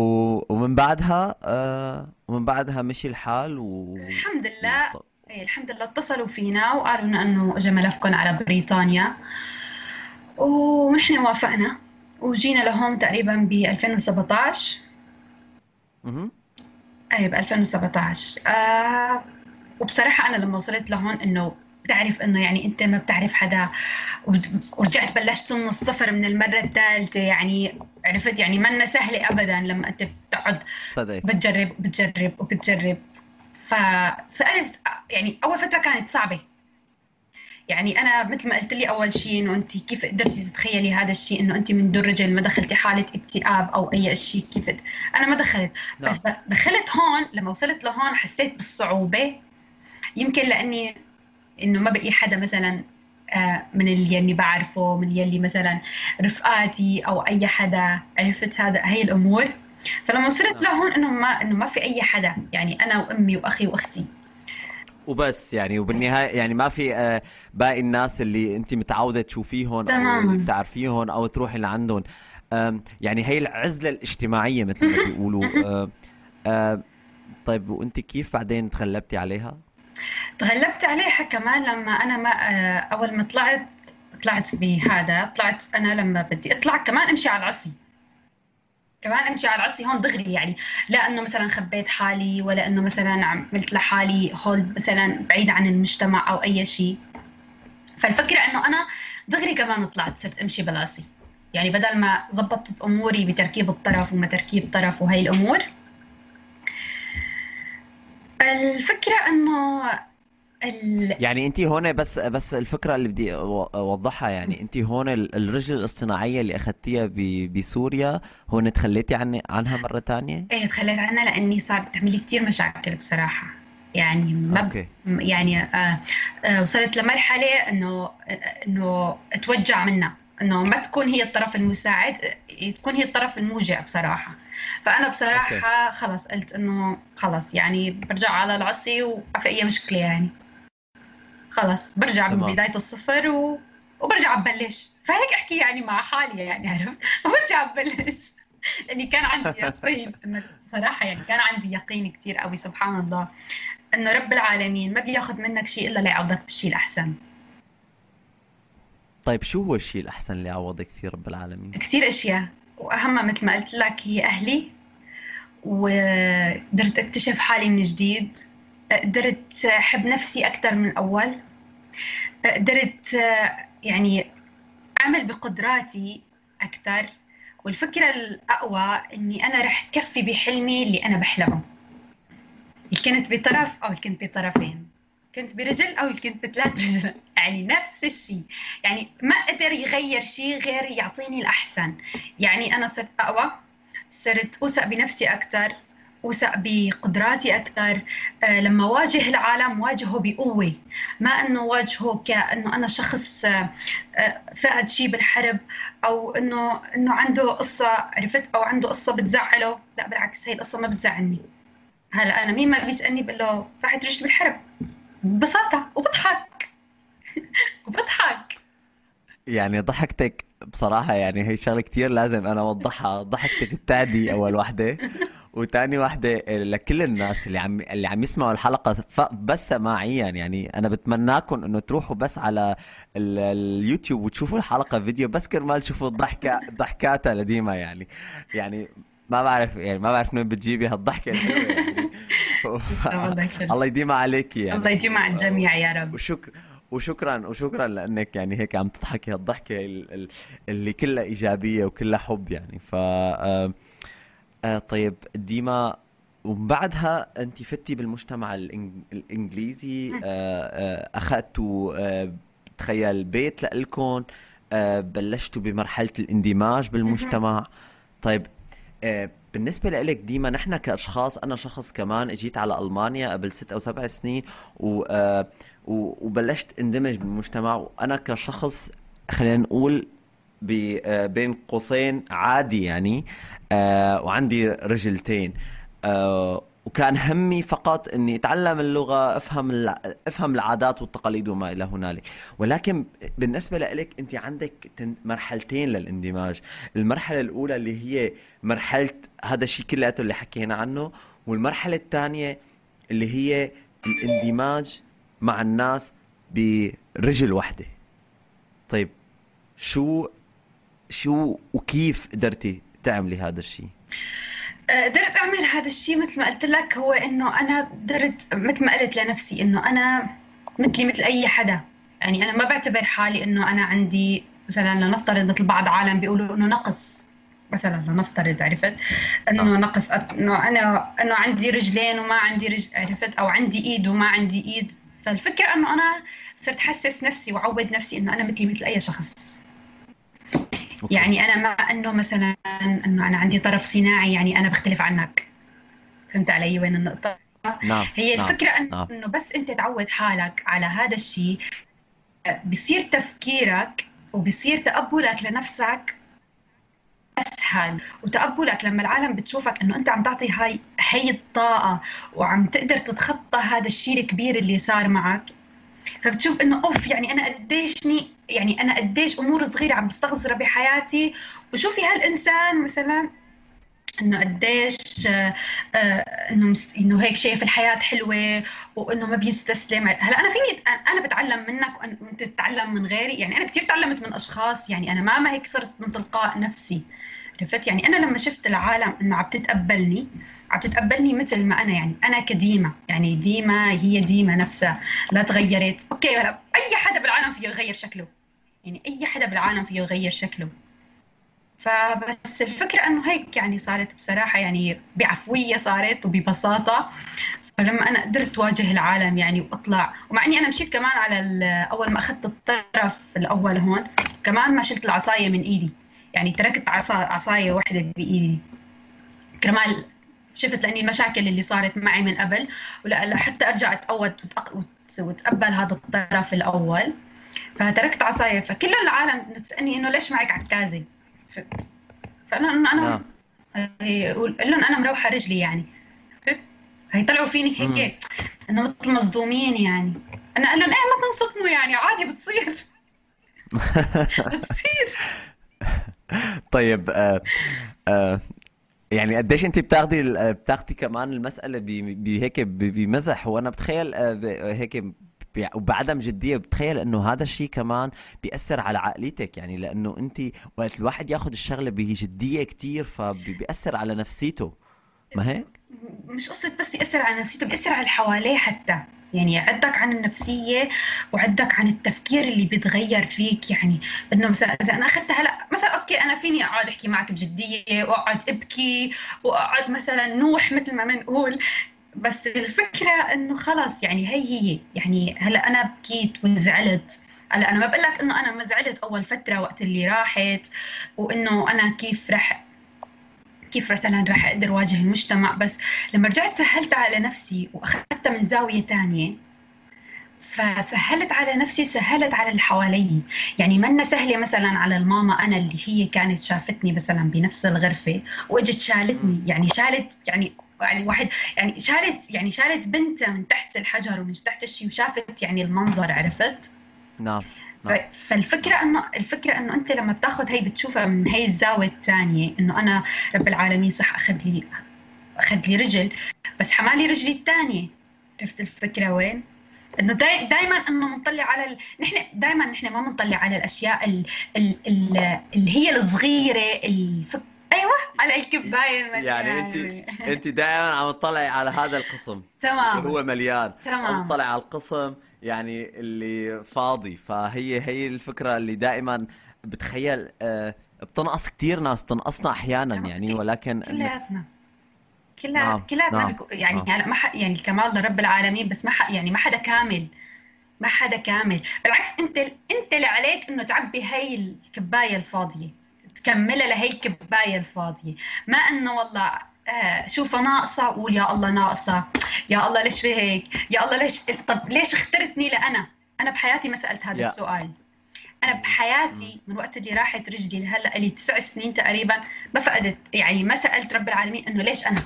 ومن بعدها آه ومن بعدها مشي الحال و الحمد لله. إيه الحمد لله اتصلوا فينا وقالوا لنا إنه اجى ملفكم على بريطانيا. ونحن وافقنا. وجينا لهون تقريبا ب 2017 مهم. اي ب 2017 آه وبصراحة أنا لما وصلت لهون إنه بتعرف إنه يعني أنت ما بتعرف حدا ورجعت بلشت من الصفر من المرة الثالثة يعني عرفت يعني منا سهلة ابدا لما أنت بتقعد صدق بتجرب وبتجرب. وبتجرب فسألت يعني أول فترة كانت صعبة. يعني أنا مثل ما قلت لي أول شيء إنه أنت كيف قدرتي تتخيلي هذا الشيء إنه أنت من دون رجل ما دخلتي حالة اكتئاب أو أي شيء كيف أنا ما دخلت. نعم. بس دخلت هون لما وصلت لهون حسيت بالصعوبة. يمكن لأني إنه ما بقي حدا مثلا آه، من اللي يلي بعرفه من يلي مثلا رفقاتي أو أي حدا عرفت هذا هي الأمور فلما وصلت نعم. لهون إنه ما إنه ما في أي حدا يعني أنا وأمي وأخي وأختي وبس يعني وبالنهاية يعني ما في آه باقي الناس اللي أنت متعودة تشوفيهم أو تماماً. بتعرفيهم أو تروحي لعندهم يعني هي العزلة الاجتماعية مثل ما بيقولوا آه طيب وأنت كيف بعدين تغلبتي عليها؟ تغلبت عليها كمان لما أنا ما آه، أول ما طلعت طلعت بهذا طلعت أنا لما بدي أطلع كمان أمشي على العصي كمان أمشي على العصي هون دغري يعني. لا إنه مثلا خبيت حالي ولا إنه مثلا عملت لحالي هول مثلا بعيد عن المجتمع أو أي شيء. فالفكرة إنه أنا دغري كمان طلعت صرت أمشي بالعصي يعني بدل ما زبطت أموري بتركيب الطرف وما تركيب طرف وهي الأمور الفكرة إنه ال... يعني انت هون بس بس الفكرة اللي بدي أوضحها يعني انت هون الرجل الاصطناعيه اللي اخذتيها بسوريا هون تخليتي عن عنها مرة ثانية؟ إيه تخليت عنها لأني صارت تعمل لي كثير مشاكل بصراحة يعني ما okay. يعني آه آه وصلت لمرحلة إنه إنه اتوجع منها إنه ما تكون هي الطرف المساعد تكون هي الطرف الموجع بصراحة فأنا بصراحة okay. خلص قلت إنه خلص يعني برجع على العصي وما في اي مشكلة يعني. خلص برجع من بداية الصفر و... وبرجع ببلش. فهيك أحكي يعني مع حالي يعني عرفت؟ وبرجع ببلش. لأني كان عندي يقين إنه صراحة يعني كان عندي يقين كثير قوي سبحان الله إنه رب العالمين ما بياخذ منك شيء إلا ليعوضك بالشيء الأحسن. طيب شو هو الشيء الأحسن اللي يعوضك فيه رب العالمين؟ كثير أشياء. واهمها مثل ما قلت لك هي أهلي وقدرت أكتشف حالي من جديد. قدرت أحب نفسي أكثر من الأول. قدرت يعني أعمل بقدراتي أكثر والفكرة الأقوى إني أنا رح كفي بحلمي اللي أنا بحلمه. اللي كنت بطرف أو اللي كنت بطرفين. كنت برجل أو كنت بثلاث رجل يعني نفس الشيء. يعني ما قدر يغير شيء غير يعطيني الأحسن. يعني أنا صرت أقوى صرت اوثق بنفسي أكثر اوثق بقدراتي أكثر آه، لما واجه العالم واجهه بقوة. ما إنه واجهه كأنه أنا شخص آه، فقد شيء بالحرب أو إنه إنه عنده قصة عرفت؟ أو عنده قصة بتزعله. لا بالعكس هي القصة ما بتزعلني. هلأ أنا مين ما بيسألني بقول له راحت رجلي بالحرب. ببساطة وبضحك. وبضحك. يعني ضحكتك بصراحة يعني هي شغلة كتير لازم أنا أوضحها. ضحكتك بتعدي أول وحدة وتاني وحدة لكل الناس اللي عم اللي عم يسمعوا الحلقة بس سماعيا يعني أنا بتمناكم إنه تروحوا بس على اليوتيوب وتشوفوا الحلقة فيديو بس كرمال تشوفوا الضحكة ضحكاتها لديما يعني. يعني ما بعرف يعني ما بعرف من بتجيبي هالضحكة يعني. الله يديمها عليكي يعني. الله يديمها على الجميع يا رب. وشكرا وشكرا وشكرا لأنك يعني هيك عم تضحكي. هالضحكه اللي كلها إيجابية وكلها حب يعني. ف آه، آه، طيب ديما وبعدها انت فتي بالمجتمع الإنجليزي. آه، أخذتوا تخيل بيت لكم بلشتوا بمرحلة الاندماج بالمجتمع. طيب بالنسبة لك ديما نحن كأشخاص أنا شخص كمان إجيت على ألمانيا قبل ست أو سبع سنين و وبلشت اندمج بالمجتمع وأنا كشخص خلينا نقول آه، بين قوسين عادي يعني آه وعندي رجلتين آه وكان همي فقط إني أتعلم اللغة أفهم أفهم العادات والتقاليد وما إلى هنالك. ولكن بالنسبة لك أنت عندك مرحلتين للاندماج. المرحلة الأولى اللي هي مرحلة هذا الشيء كلياته اللي حكينا عنه والمرحلة الثانية اللي هي الاندماج مع الناس برجل واحدة طيب شو شو وكيف قدرتي تعملي هذا الشيء؟ أه، قدرت أعمل هذا الشيء مثل ما قلت لك هو إنه أنا قدرت مثل ما قلت لنفسي إنه أنا مثلي مثل أي حدا. يعني أنا ما بعتبر حالي إنه أنا عندي مثلا لنفترض مثل بعض عالم بيقولوا إنه نقص. مثلا لنفترض عرفت؟ إنه آه. نقص إنه أنا إنه عندي رجلين وما عندي رجل عرفت؟ أو عندي إيد وما عندي إيد. فالفكرة إنه أنا صرت حسس نفسي وعود نفسي إنه أنا مثلي مثل أي شخص. أوكي. يعني أنا ما أنه مثلا أنه أنا عندي طرف صناعي يعني أنا بختلف عنك فهمت علي وين النقطة نعم. هي نعم. الفكرة نعم. أنه بس أنت تعود حالك على هذا الشيء بصير تفكيرك وبصير تقبلك لنفسك أسهل وتقبلك لما العالم بتشوفك أنه أنت عم تعطي هاي هي الطاقة وعم تقدر تتخطى هذا الشيء الكبير اللي صار معك فبتشوف إنه أوف يعني أنا قديشني يعني أنا قديش أمور صغيرة عم بستغزرها بحياتي. وشوفي هالإنسان مثلا إنه قديش آه، آه، إنه إنه هيك شايف الحياة حلوة وإنه ما بيستسلم. هلأ أنا فيني أنا بتعلم منك وأنت بتتعلم من غيري. يعني أنا كثير تعلمت من أشخاص يعني أنا ما ما هيك صرت من تلقاء نفسي. عرفت؟ يعني أنا لما شفت العالم إنه عم تتقبلني عم تتقبلني مثل ما أنا يعني أنا كديما يعني ديما هي ديما نفسها لا تغيرت. أوكي هلا أي حدا بالعالم فيه يغير شكله. يعني أي حدا بالعالم فيه يغير شكله. فبس الفكرة إنه هيك يعني صارت بصراحة يعني بعفوية صارت وببساطة. فلما أنا قدرت واجه العالم يعني وأطلع ومع إني أنا مشيت كمان على أول ما أخذت الطرف الأول هون كمان ما شلت العصاية من إيدي. يعني تركت عصا عصاية واحدة بإيدي. كرمال شفت لأني المشاكل اللي صارت معي من قبل ولا حتى أرجع اتقود وتقبل هذا الطرف الأول. فتركت عصاية. فكل العالم تسالني إنه ليش معك عكازه فانا انه أنا قول لهم أنا مروحة رجلي يعني. هيطلعوا فيني هيك إنه مثل مصدومين يعني. أنا قال لهم إيه ما تنصدموا يعني عادي بتصير. بتصير. طيب آه آه يعني قديش انت بتاخدي بتاخدي كمان المسألة بهيك بمزح؟ وأنا بتخيل آه، هيك وبعدم جدية بتخيل إنه هذا الشيء كمان بيأثر على عقليتك. يعني لأنه أنت وقت الواحد ياخذ الشغلة بجديه كتير فبيأثر على نفسيته. ما هيك؟ مش قصة بس بيأثر على نفسيته بيأثر على اللي حواليه حتى. يعني عدك عن النفسية وعدك عن التفكير اللي بيتغير فيك. يعني إنه مثلا إذا أنا اخذتها هلأ مثلا أوكي أنا فيني أقعد أحكي معك بجدية وأقعد أبكي وأقعد مثلا نوح مثل ما بنقول. بس الفكرة إنه خلص يعني هي هي. يعني هلأ أنا بكيت وزعلت هلأ أنا ما بقول لك إنه أنا ما زعلت أول فترة وقت اللي راحت وإنه أنا كيف رح كيف مثلا رح أقدر واجه المجتمع؟ بس لما رجعت سهلت على نفسي وأخذتها من زاوية ثانية فسهلت على نفسي وسهلت على اللي حوالي. يعني منا سهلة مثلا على الماما أنا اللي هي كانت شافتني مثلا بنفس الغرفة وإجت شالتني. يعني شالت يعني يعني واحد يعني شالت يعني شالت بنتها من تحت الحجر ومن تحت الشيء وشافت يعني المنظر عرفت؟ نعم. فالفكرة انه الفكرة إنه أنت لما بتاخذ هي بتشوفها من هي الزاوية الثانية إنه أنا رب العالمين صح أخذ لي أخذ لي رجل بس حمالي رجلي الثانية عرفت الفكرة وين؟ إنه داي دائما إنه بنطلع على ال... نحن دائما نحن ما بنطلع على الأشياء ال... ال... ال... اللي هي الصغيرة الفك أيوه على الكباية يعني انت أنت دائما عم تطلعي على هذا القسم. تمام. هو مليان. تمام. عم تطلعي على القسم يعني اللي فاضي فهي هي الفكرة اللي دائما بتخيل آه، بتنقص كثير ناس بتنقصنا أحيانا يعني ولكن كلياتنا كلها نعم. كلياتنا نعم. يعني نعم. يعني ما يعني الكمال لرب العالمين بس ما يعني ما حدا كامل ما حدا كامل بالعكس أنت أنت اللي عليك إنه تعبي هاي الكباية الفاضية تكملها لهي الكباية الفاضية ما إنه والله شوفها ناقصة وقول يا الله ناقصة يا الله ليش في هيك؟ يا الله ليش؟ طب ليش اخترتني لأنا؟ أنا بحياتي ما سألت هذا السؤال. أنا بحياتي من وقت اللي راحت رجلي لهلأ لي تسع سنين تقريبا ما فقدت يعني ما سألت رب العالمين إنه ليش أنا؟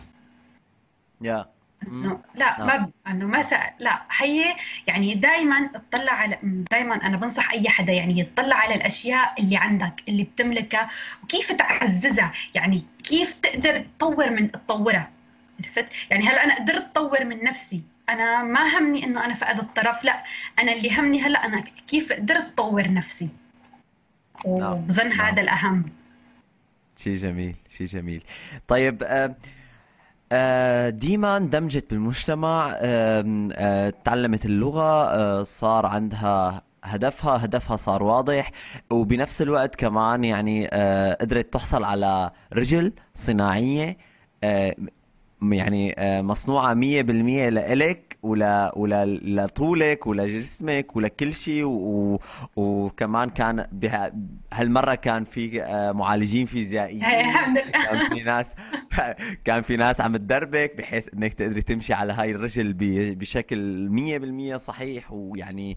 يا. إنه لا ما نعم. إنه ما سأل لا هي يعني دائما اطلع على دائما أنا بنصح أي حدا يعني يطلع على الأشياء اللي عندك اللي بتملكها وكيف تعززها؟ يعني كيف تقدر تطور من تطورها؟ عرفت؟ يعني هلا أنا قدرت اطور من نفسي. أنا ما همني إنه أنا فقد الطرف لا. أنا اللي همني هلا أنا كيف قدرت اطور نفسي. نعم. وبظن نعم. هذا الأهم. شيء جميل شيء جميل. طيب آه آه، ديما اندمجت بالمجتمع آه، تعلمت اللغة صار عندها هدفها هدفها صار واضح وبنفس الوقت كمان يعني قدرت تحصل على رجل صناعية يعني مصنوعة مية بالمية لإلك ولا ولا لطولك ولجسمك ولكل شيء و... وكمان كان بها... هالمرة كان في آه، معالجين فيزيائيين الحمد لله. كان في ناس كان في ناس عم تدربك بحيث إنك تقدري تمشي على هاي الرجل ب... بشكل 100% صحيح ويعني آه،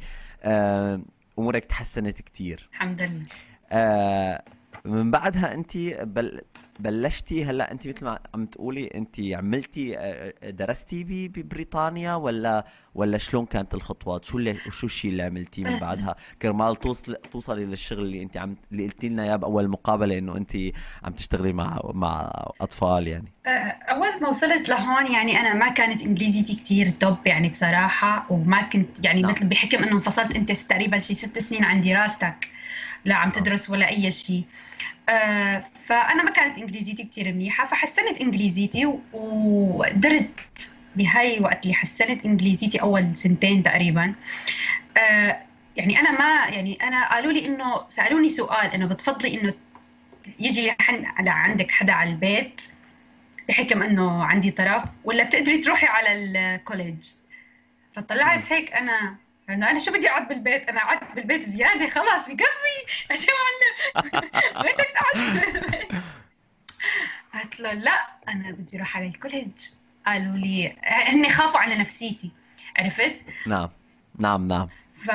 أمورك تحسنت كثير الحمد لله. آه من بعدها انت بل بلشتي هلا انت مثل ما عم تقولي انت عملتي آه، آه، درستي ببريطانيا ولا ولا شلون كانت الخطوات شو اللي شو الشيء اللي عملتيه من بعدها؟ كرمال توصل توصلي للشغل اللي انت عم اللي قلتي لنا إياه بأول مقابلة إنه انت عم تشتغلي مع مع أطفال يعني. آه، أول ما وصلت لهون يعني أنا ما كانت إنجليزيتي كثير توب يعني بصراحة وما كنت يعني نعم. مثل بحكم إنه انفصلت أنت تقريبا شي ست سنين عن دراستك. لا عم تدرس ولا أي شيء. آه فأنا ما كانت إنجليزيتي كثير منيحة فحسنت إنجليزيتي وقدرت بهاي الوقت اللي حسنت إنجليزيتي أول سنتين تقريبا. آه يعني أنا ما يعني أنا قالوا لي إنه سألوني سؤال إنه بتفضلي إنه يجي على عندك حدا على البيت بحكم إنه عندي طرف ولا بتقدري تروحي على ال college فطلعت هيك أنا انه أنا شو بدي اقعد بالبيت؟ أنا قعدت بالبيت زيادة خلاص بكفي شو معلم بدك تقعد قالت له لا أنا بدي أروح على ال college قالوا لي هن خافوا على نفسيتي. عرفت؟ نعم. نعم نعم. ف...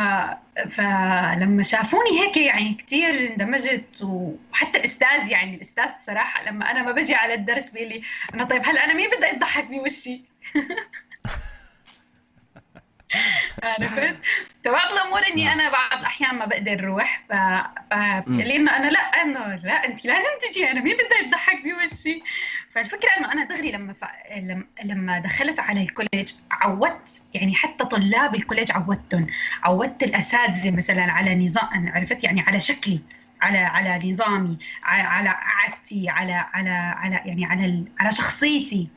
فلما شافوني هيك يعني كثير اندمجت وحتى الاستاذ يعني الأستاذ بصراحه لما أنا ما بجي على الدرس بيقول لي أنا طيب هلأ أنا مين بدي يضحك بوشي؟ عرفت؟ فبعض الأمور إني نعم. أنا بعض الأحيان ما بقدر أروح ف لي انه أنا لا أنه لا انت لازم تجي أنا مين بدها تضحك بوشي فالفكرة إنه أنا دغري لما ف... لما دخلت على ال college عودت يعني حتى طلاب ال college عودتهم عودت الأساتذة مثلا على نظام عرفت يعني على شكلي على على نظامي على عادتي على على على يعني على على شخصيتي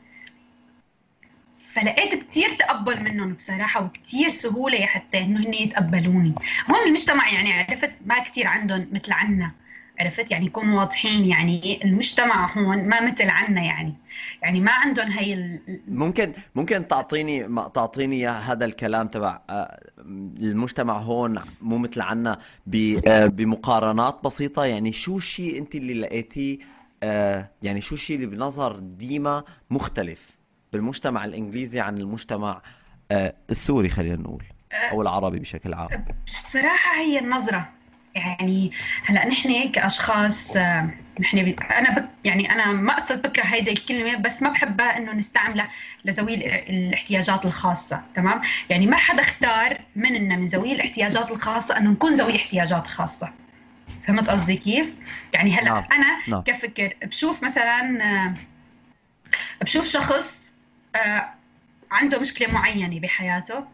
فلقيت كثير تقبل منهم بصراحة وكثير سهولة حتى إنه هن يتقبلوني. هون المجتمع يعني عرفت ما كثير عندهم مثل عنا. عرفت؟ يعني يكونوا واضحين يعني المجتمع هون ما مثل عنا يعني. يعني ما عندهم هي ال... ممكن ممكن تعطيني تعطيني هذا الكلام تبع آه، المجتمع هون مو مثل عنا آه، بمقارنات بسيطة؟ يعني شو الشيء أنت اللي لقيتيه آه، يعني شو الشيء اللي بنظر ديما مختلف؟ بالمجتمع الإنجليزي عن المجتمع آه، السوري خلينا نقول أو العربي بشكل عام بصراحة هي النظرة يعني هلأ نحن كاشخاص آه، نحن أنا يعني أنا ما قصد بكره هيدي الكلمة بس ما بحبها إنه نستعملها لذوي الاحتياجات الخاصة تمام يعني ما حدا اختار مننا من ذوي الاحتياجات الخاصة إنه نكون ذوي احتياجات خاصة فهمت قصدي كيف يعني هلأ نعم. أنا نعم. كفكر بشوف مثلا آه، بشوف شخص آه، عنده مشكلة معينة بحياته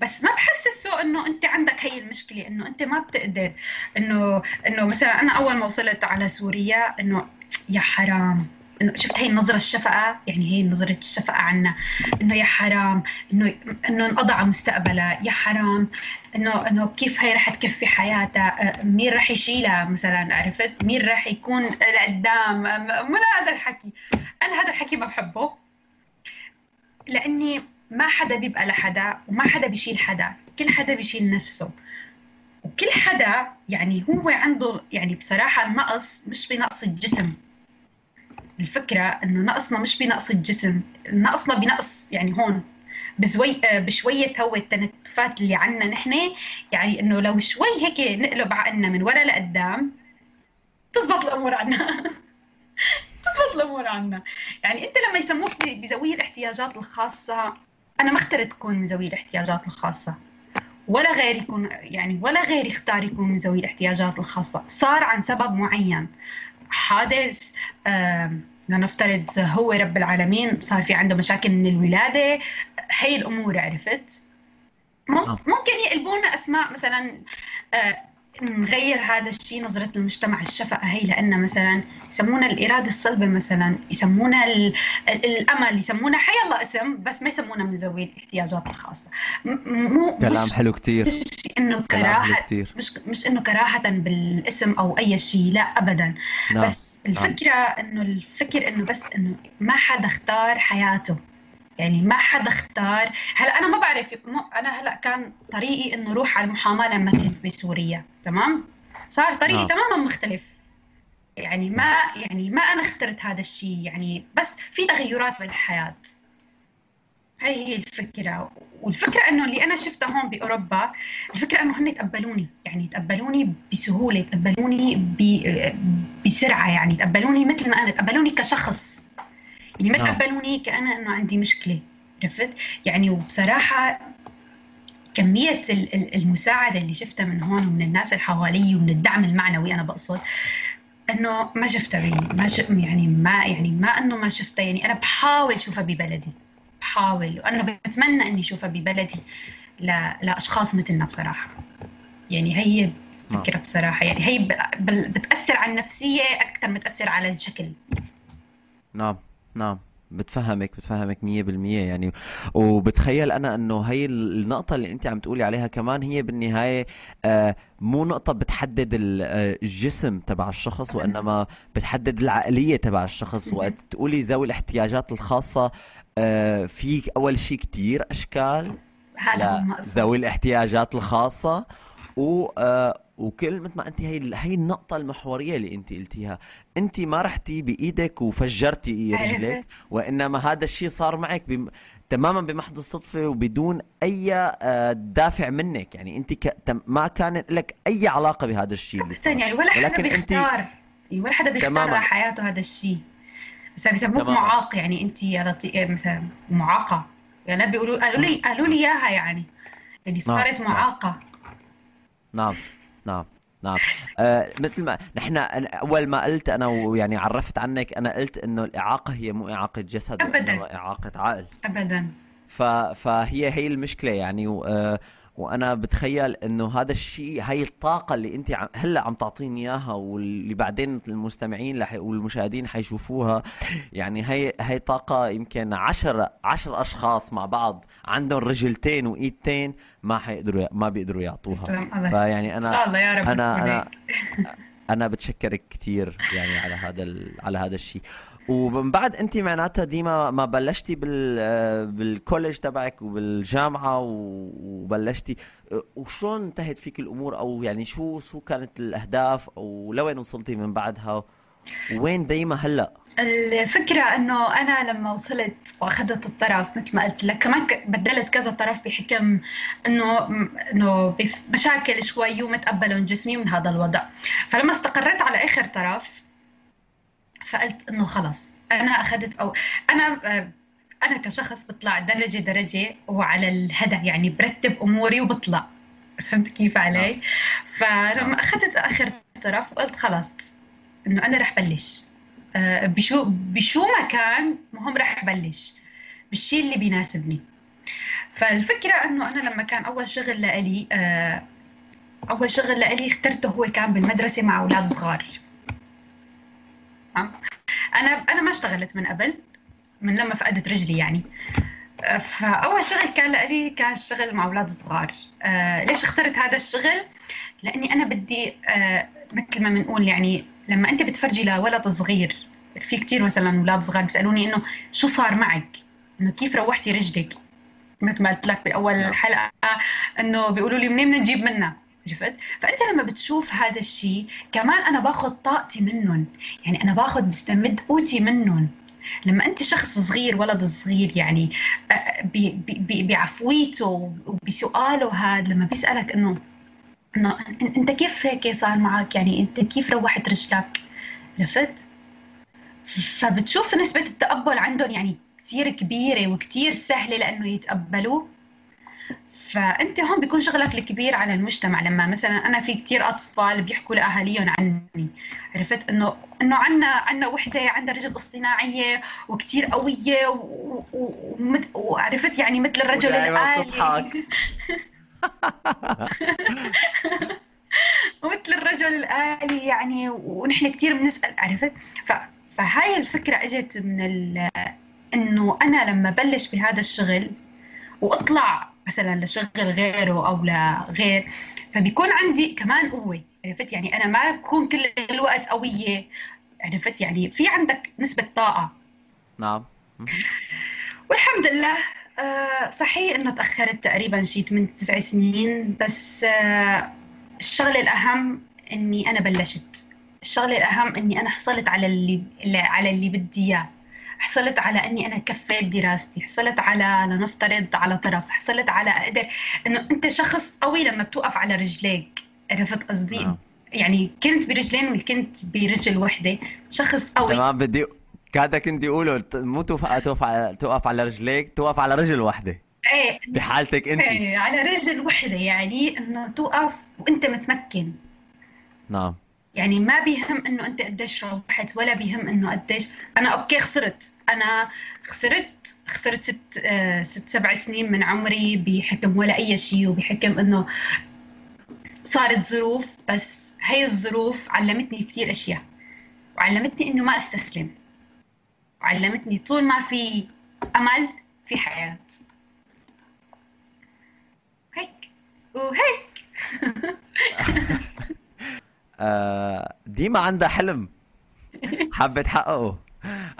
بس ما بحسسه إنه أنت عندك هي المشكلة إنه أنت ما بتقدر إنه إنه مثلا أنا أول ما وصلت على سوريا إنه يا حرام إنه شفت هي النظرة الشفقة؟ يعني هي نظره الشفقة عنا إنه يا حرام إنه إنه انقضى على مستقبلها يا حرام إنه إنه كيف هي رح تكفي حياتها آه، مين رح يشيلها مثلا؟ عرفت؟ مين رح يكون لقدام؟ من هذا الحكي أنا هذا الحكي ما بحبه. لأني ما حدا بيبقى لحدا وما حدا بيشيل حدا. كل حدا بيشيل نفسه. وكل حدا يعني هو عنده يعني بصراحة النقص مش بنقص الجسم. الفكرة إنه نقصنا مش بنقص الجسم. نقصنا بنقص يعني هون. بزوي بشوية هو التنتفات اللي عنا نحن. يعني إنه لو شوي هيك نقلب عقلنا من ورا لقدام تزبط الأمور عنا. تزبط الأمور عنا. يعني أنت لما يسموك بذوي الاحتياجات الخاصة أنا ما أخترت تكون من ذوي الاحتياجات الخاصة. ولا غيري يكون يعني ولا غيري يكون من ذوي الاحتياجات الخاصة. صار عن سبب معين. حادث لنفترض هو رب العالمين صار في عنده مشاكل من الولادة. هي الأمور عرفت. آه. ممكن يقلبونا أسماء مثلا آه، نغير هذا الشيء نظرة المجتمع الشفقة هي لأن مثلا يسمونا الإرادة الصلبة مثلا يسمونا الأمل يسمونا حي الله اسم بس ما يسمونا من ذوي الاحتياجات الخاصة مو كلام حلو كتير مش إنه كراهة مش مش إنه كراهة بالاسم أو أي شيء لا أبدا نعم. بس الفكرة نعم. إنه الفكر إنه بس إنه ما حدا اختار حياته يعني ما حدا اختار. هلا أنا ما بعرف أنا هلا كان طريقي إنه أروح على المحاماة لما كنت بسوريا تمام؟ صار طريقي آه. تماما مختلف. يعني ما يعني ما أنا اخترت هذا الشيء يعني بس في تغيرات في الحياة. هي هي الفكرة. والفكرة إنه اللي أنا شفتها هون بأوروبا الفكرة إنه هم تقبلوني يعني تقبلوني بسهولة تقبلوني بسرعة يعني تقبلوني مثل ما أنا تقبلوني كشخص. يعني ما نعم. تقبلوني كأنا أنه عندي مشكلة؟ عرفت؟ يعني وبصراحة كمية المساعدة اللي شفتها من هون ومن الناس اللي حوالي ومن الدعم المعنوي أنا بقصد أنه ما شفتها يعني ما ش... يعني ما يعني ما أنه ما شفتها. يعني أنا بحاول اشوفها ببلدي بحاول. وأنا بتمنى إني أشوفها ببلدي ل... لأشخاص مثلنا بصراحة. يعني هي فكرة نعم. بصراحة. يعني هي ب... بتأثر على النفسية أكثر ما تأثر على الشكل. نعم. نعم. بتفهمك بتفهمك مية بالمية يعني. وبتخيل أنا أنه هي النقطة اللي أنت عم تقولي عليها كمان هي بالنهاية آه مو نقطة بتحدد آه، الجسم تبع الشخص وإنما بتحدد العقلية تبع الشخص. وقت تقولي ذوي الاحتياجات الخاصة آه في أول شيء كتير أشكال ذوي الاحتياجات الخاصة و آه وكل مثل ما أنت هي هي النقطة المحورية اللي أنت قلتيها، أنت ما رحتي بإيدك وفجرتي رجلك وإنما هذا الشيء صار معك بم... تماما بمحض الصدفة وبدون أي آه، دافع منك، يعني أنت ك... ما كان لك أي علاقة بهذا الشيء اللي صار. يعني ولا حدا بيختار. انت... ولا حدا بيختار حياته هذا الشيء. بس بيسموك معاق يعني أنت مثلا معاقة. يعني بيقولوا قالوا لي قالوا لي إياها يعني. يعني صارت نعم. معاقة. نعم. نعم نعم. آه مثل ما نحن أول ما قلت أنا ويعني عرفت عنك أنا قلت إنه الإعاقة هي مو إعاقة جسد ابدا. إعاقة عقل. ابدا. ف... فهي هي المشكلة يعني. آه وأنا بتخيل إنه هذا الشيء هاي الطاقة اللي أنت عم هلأ عم تعطيني إياها واللي بعدين المستمعين. والمشاهدين حيشوفوها يعني هي هي طاقة يمكن عشر عشر أشخاص مع بعض عندهم رجلتين وإيدتين ما حيقدروا ما بيقدروا يعطوها فيعني أنا إن شاء الله يا رب أنا أنا أنا بتشكرك كثير يعني على هذا. على هذا الشيء ومن بعد انت معناتها ديما ما بلشتي بال بالكوليج تبعك وبالجامعة وبلشتي. وشلون انتهت فيك الأمور؟ أو يعني شو شو كانت الأهداف؟ أو لوين وصلتي من بعدها؟ وين دايما هلأ؟ الفكرة إنه أنا لما وصلت وأخذت الطرف مثل ما قلت لك كمان بدلت كذا طرف بحكم انه إنه مشاكل شوي ومتقبلهم جسمي من هذا الوضع. فلما استقريت على آخر طرف فقلت إنه خلص أنا أخذت أو أنا أنا كشخص بطلع درجة درجة وعلى الهدى يعني برتب أموري وبطلع فهمت كيف علي؟ نعم. فلما نعم. أخذت آخر طرف قلت خلص إنه أنا رح بلش آه، بشو بشو ما كان المهم رح بلش بالشيء اللي بيناسبني فالفكرة إنه أنا لما كان أول شغل لإلي آه، أول شغل لإلي اخترته هو كان بالمدرسة مع أولاد صغار أنا أنا ما اشتغلت من قبل من لما فقدت رجلي يعني. فأول شغل كان لي كان الشغل مع أولاد صغار. آه ليش اخترت هذا الشغل؟ لأني أنا بدي آه مثل ما بنقول يعني لما أنت بتفرجي لولد صغير في كثير مثلا أولاد صغار بيسألوني إنه شو صار معك؟ إنه كيف روحتي رجلك؟ مثل ما قلت لك بأول نعم. حلقة إنه بيقولوا لي منين بدنا نجيب منها؟ عرفت؟ فأنت لما بتشوف هذا الشيء كمان أنا باخذ طاقتي منهم. يعني أنا باخذ بستمد قوتي منهم. لما أنت شخص صغير ولد صغير يعني بعفويته وبسؤاله هذا لما بيسألك إنه إنه إنت كيف هيك صار معك؟ يعني أنت كيف روحت رجلك؟ عرفت؟ فبتشوف نسبة التقبل عندهم يعني كثير كبيرة وكثير سهلة لأنه يتقبلوا. فأنت هون بيكون شغلك الكبير على المجتمع لما مثلا أنا في كثير أطفال بيحكوا لأهاليهم عني. عرفت؟ انه إنه عنا عنا وحدة عندها رجل اصطناعية وكثير قوية وعرفت؟ يعني مثل الرجل الآلي. مثل الرجل الآلي يعني ونحن كثير بنسأل عرفت؟ فهاي الفكرة إجت من إنه أنا لما بلش بهذا الشغل وأطلع مثلا لشغل غيره أو لغير فبيكون عندي كمان قوة. عرفت؟ يعني أنا ما بكون كل الوقت قوية. عرفت؟ يعني في عندك نسبة طاقة. نعم. والحمد لله آه، صحيح إنه تأخرت تقريبا شيء 8 9 سنين بس آه، الشغله الأهم إني أنا بلشت. الشغله الأهم إني أنا حصلت على اللي على اللي بدي إياه. حصلت على أني أنا كفيت دراستي حصلت على لنفترض على طرف حصلت على أقدر إنه أنت شخص قوي لما بتوقف على رجليك عرفت قصدي؟ نعم. يعني كنت برجلين وكنت برجل وحدة شخص قوي. تمام بدي كادك كنت اقوله مو توقف توقف على توقف على رجليك توقف على رجل واحدة إيه. بحالتك انت. إيه، على رجل وحدة يعني إنه توقف وأنت متمكن. نعم. يعني ما بيهم إنه أنت قديش روحت ولا بيهم إنه قديش. أنا أوكي خسرت. أنا خسرت خسرت ست آه ست سبع سنين من عمري بحكم ولا أي شيء وبحكم إنه صارت ظروف. بس هي الظروف علمتني كثير أشياء. وعلمتني إنه ما أستسلم. وعلمتني طول ما في أمل في حياة. هيك. وهيك. ديما عندها حلم. حابة تحققه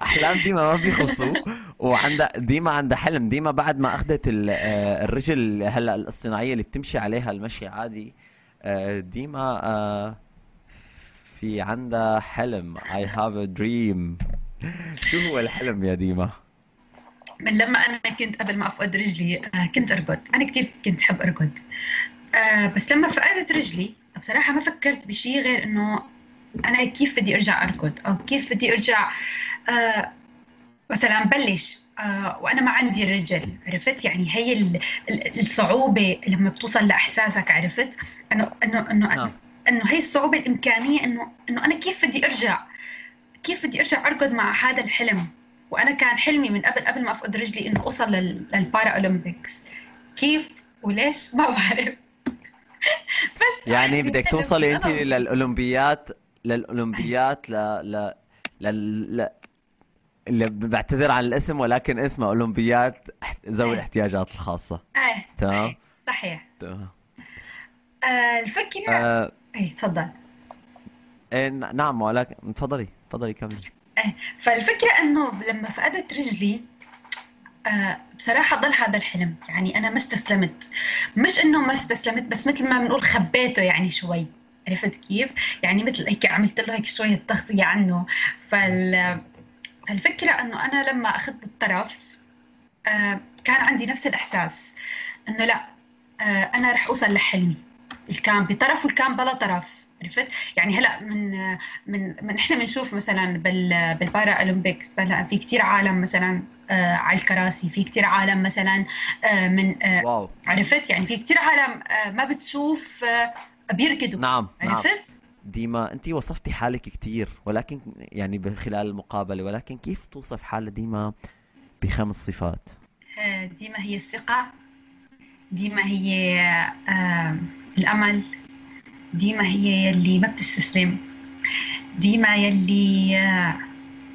أحلام ديما ما بيخلصوا. وعندها ديما عندها حلم. ديما بعد ما أخذت آه، الرجل هلا الاصطناعية اللي بتمشي عليها المشي عادي. آه، ديما آه، في عندها حلم. I have a dream. شو هو الحلم يا ديما؟ من لما أنا كنت قبل ما أفقد رجلي آه، كنت أرقد. أنا كثير كنت أحب أرقد. آه، بس لما فقدت رجلي بصراحة ما فكرت بشيء غير إنه أنا كيف بدي أرجع أركض أو كيف بدي أرجع آه، مثلا بلش آه، وأنا ما عندي رجل عرفت؟ يعني هي ال- ال- الصعوبة لما بتوصل لإحساسك عرفت؟ انه انه إنه نعم. إنه هي الصعوبة الإمكانية انه إنه أنا كيف بدي أرجع؟ كيف بدي أرجع أركض مع هذا الحلم؟ وأنا كان حلمي من قبل قبل ما أفقد رجلي إنه أوصل لل- للبارا اولمبيكس كيف؟ وليش؟ ما بعرف. بس يعني بدك توصلي انت. للأولمبيات للأولمبيات ل ل ل ل اللي بعتذر عن الاسم ولكن اسمها أولمبيات ذوي إيه. الاحتياجات الخاصة. آه تمام؟ صحيح. تمام. آه الفكرة آه. اي تفضل. إيه ن- نعم ولكن تفضلي تفضلي كملي. فالفكرة إنه لما فقدت رجلي آه، بصراحة ضل هذا الحلم. يعني أنا ما استسلمت. مش إنه ما استسلمت بس مثل ما بنقول خبيته يعني شوي. عرفت كيف؟ يعني مثل هيك عملت له هيك شوية تغطية عنه. فال فالفكرة إنه أنا لما أخذت الطرف آه، كان عندي نفس الإحساس. إنه لا آه، أنا رح أوصل لحلمي. اللي كان بطرف واللي كان بلا طرف. عرفت؟ يعني هلا من من من إحنا بنشوف مثلا بال بالبارا أولمبيكس هلا في كثير عالم مثلا آه على الكراسي في كثير عالم مثلا آه من آه واو. عرفت؟ يعني في كثير عالم آه ما بتشوف آه بيركضوا. نعم نعم. عرفت؟ ديما انت وصفتي حالك كثير ولكن يعني خلال المقابلة ولكن كيف توصف حالة ديما بخمس صفات؟ آه ديما هي الثقة ديما هي آه الأمل ديما هي يلي ما بتستسلم. ديما يلي آه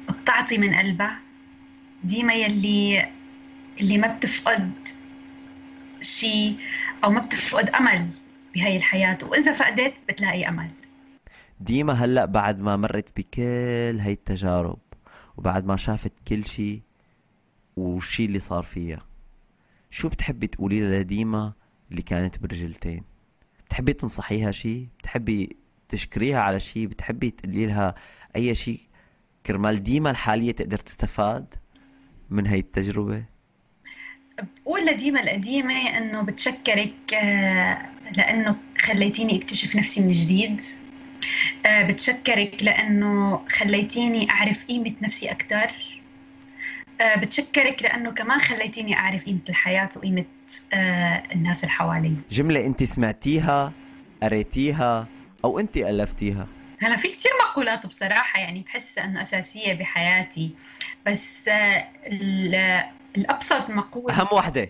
بتعطي من قلبها. ديما يلي اللي ما بتفقد شيء أو ما بتفقد أمل بهاي الحياة. وإذا فقدت بتلاقي أمل. ديما هلأ بعد ما مرت بكل هاي التجارب وبعد ما شافت كل شيء والشيء اللي صار فيها. شو بتحبي تقولي لديما اللي كانت برجلتين؟ بتحبي تنصحيها شيء بتحبي تشكريها على شيء بتحبي تقولي لها أي شيء كرمال ديما الحالية تقدر تستفاد من هاي التجربة؟ بقول لديما القديمة إنه بتشكرك آه، لأنه خليتيني أكتشف نفسي من جديد. آه، بتشكرك لأنه خليتيني أعرف قيمة نفسي أكثر بتشكرك لأنه كمان خليتيني أعرف قيمة الحياة وقيمة آه، الناس اللي حوالي جملة أنت سمعتيها قريتيها أو أنت ألفتيها؟ هلا في كتير مقولات بصراحة يعني بحس إنه أساسية بحياتي بس آه، ال- الأبسط مقولة أهم وحدة.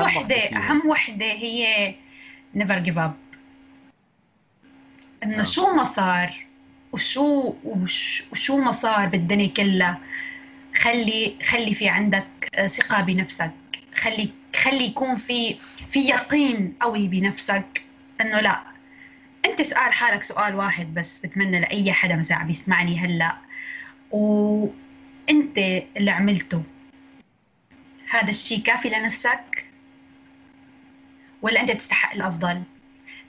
وحدة فيهم. أهم وحدة هي never give up. إنه نعم. شو ما صار وشو وش وشو ما صار بالدنيا كلها؟ خلي خلي في عندك آه، ثقة بنفسك. خلي خلي يكون في في يقين قوي بنفسك إنه لا. أنت اسأل حالك سؤال واحد بس بتمنى لأي حدا مثلا عم يسمعني هلأ. وأنت اللي عملته هذا الشيء كافي لنفسك؟ ولا أنت بتستحق الأفضل؟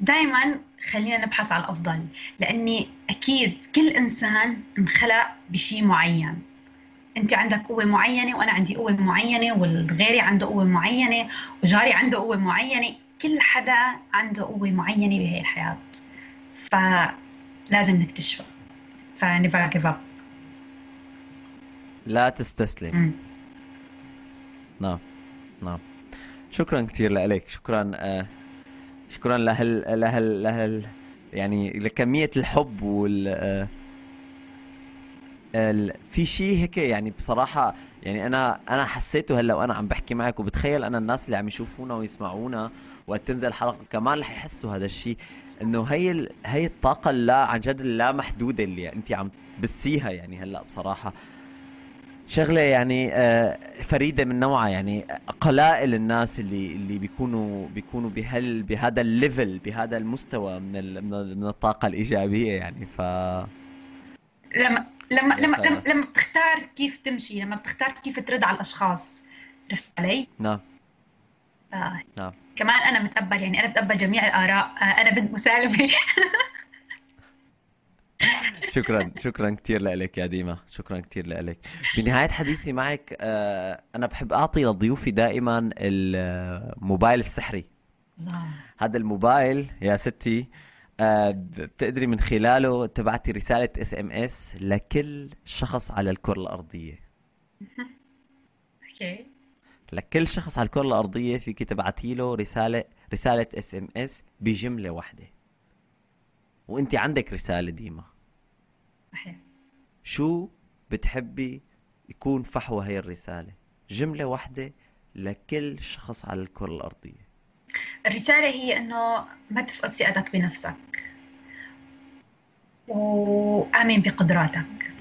دائما خلينا نبحث على الأفضل لأني أكيد كل إنسان انخلق بشيء معين. انت عندك قوة معينة وأنا عندي قوة معينة والغيري عنده قوة معينة وجاري عنده قوة معينة كل حدا عنده قوة معينة بهي الحياة. فلازم نكتشفها ف never give up لا تستسلم. نعم نعم. شكرا كثير لك شكرا آه شكرا لهال لهال لهال يعني لكمية الحب وال آه في شيء هيك يعني بصراحة يعني أنا أنا حسيته هلأ وأنا عم بحكي معك وبتخيل أنا الناس اللي عم يشوفونا ويسمعونا وقت تنزل الحلقة كمان رح يحسوا هذا الشيء إنه هي ال... هي الطاقة اللا عن جد اللا محدودة اللي أنت عم بسيها يعني هلأ بصراحة. شغلة يعني آه، فريدة من نوعها يعني قلائل الناس اللي اللي بيكونوا بيكونوا بهال بهذا الليفل بهذا المستوى من ال... من الطاقة الإيجابية يعني ف لما لما لما لما, لما بتختار كيف تمشي لما بتختار كيف ترد على الأشخاص. عرفت علي؟ نعم. آه. نعم. كمان أنا متقبل يعني أنا بتقبل جميع الآراء. آه أنا بنت مسالمة. شكرا شكرا كثير لك يا ديما. شكرا كثير لك بنهاية حديثي معك آه أنا بحب أعطي لضيوفي دائما الموبايل السحري. هذا الموبايل يا ستي بتقدري من خلاله تبعتي رسالة SMS لكل شخص على الكرة الأرضية. Okay. لكل شخص على الكرة الأرضية فيك تبعتي له رسالة رسالة SMS بجملة واحدة. وأنت عندك رسالة ديما. صحيح. شو بتحبي يكون فحوى هي الرسالة؟ جملة واحدة لكل شخص على الكرة الأرضية. الرسالة هي إنه ما تفقد ثقتك بنفسك. وآمن بقدراتك.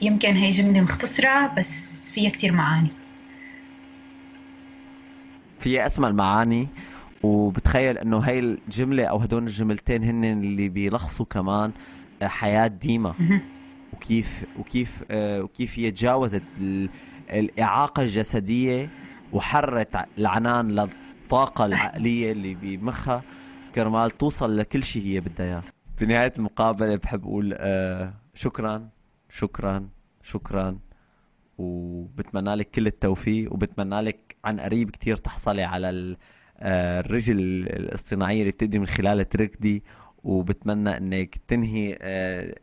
يمكن هي جملة مختصرة بس فيها كتير معاني. فيها أسمى المعاني وبتخيل إنه هاي الجملة أو هدول الجملتين هن اللي بيلخصوا كمان حياة ديما. وكيف وكيف آه، وكيف هي تجاوزت الإعاقة الجسدية وحرت العنان الطاقة العقلية اللي بمخها كرمال توصل لكل شيء هي بدها اياه في نهاية المقابلة بحب أقول آه شكرا شكرا شكرا وبتمنى لك كل التوفيق وبتمنى لك عن قريب كتير تحصلي على آه، الرجل الاصطناعية اللي بتقدري من خلالها تركضي وبتمنى إنك تنهي آه،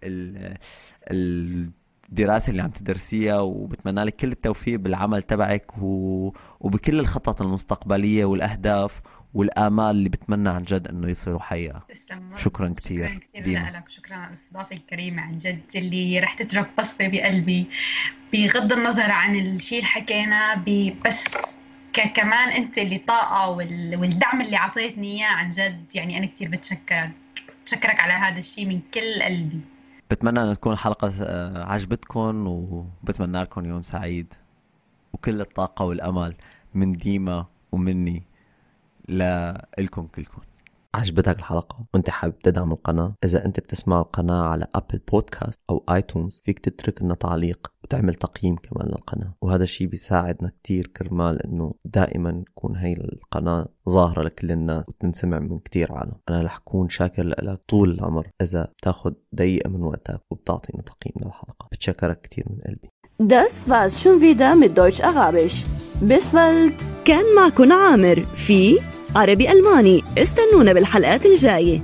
الدراسة اللي عم تدرسيها وبتمنى لك كل التوفيق بالعمل تبعك و... وبكل الخطط المستقبلية والأهداف والآمال اللي بتمنى عن جد إنه يصيروا حقيقة. شكرا كثير شكرا كثير لك شكرا على الإستضافة الكريمة عن جد اللي رح تترك بصمه بقلبي. بغض النظر عن الشيء اللي حكينا بس كمان أنت اللي طاقة والدعم اللي اعطيتني إياه عن جد يعني أنا كثير بتشكرك بتشكرك على هذا الشيء من كل قلبي. بتمنى ان تكون الحلقة آه، عجبتكم وبتمنى لكم يوم سعيد. وكل الطاقة والأمل من ديما ومني لإلكم كلكم عجبتك الحلقة وأنت حابب تدعم القناة؟ إذا أنت بتسمع القناة على أبل بودكاست أو آيتونز فيك تترك لنا تعليق. وتعمل تقييم كمان للقناة. وهذا الشيء بيساعدنا كتير كرمال إنه دائما تكون هي القناة ظاهرة لكل الناس وتنسمع من كتير عالم. أنا رح كون شاكر لك طول العمر إذا بتاخد دقيقة من وقتك وبتعطينا تقييم للحلقة. بتشكرك كتير من قلبي. Das war's schon wieder mit Deutsch Arabisch. Bis bald. كان معكم عامر في عربي ألماني. استنونا بالحلقات الجاية.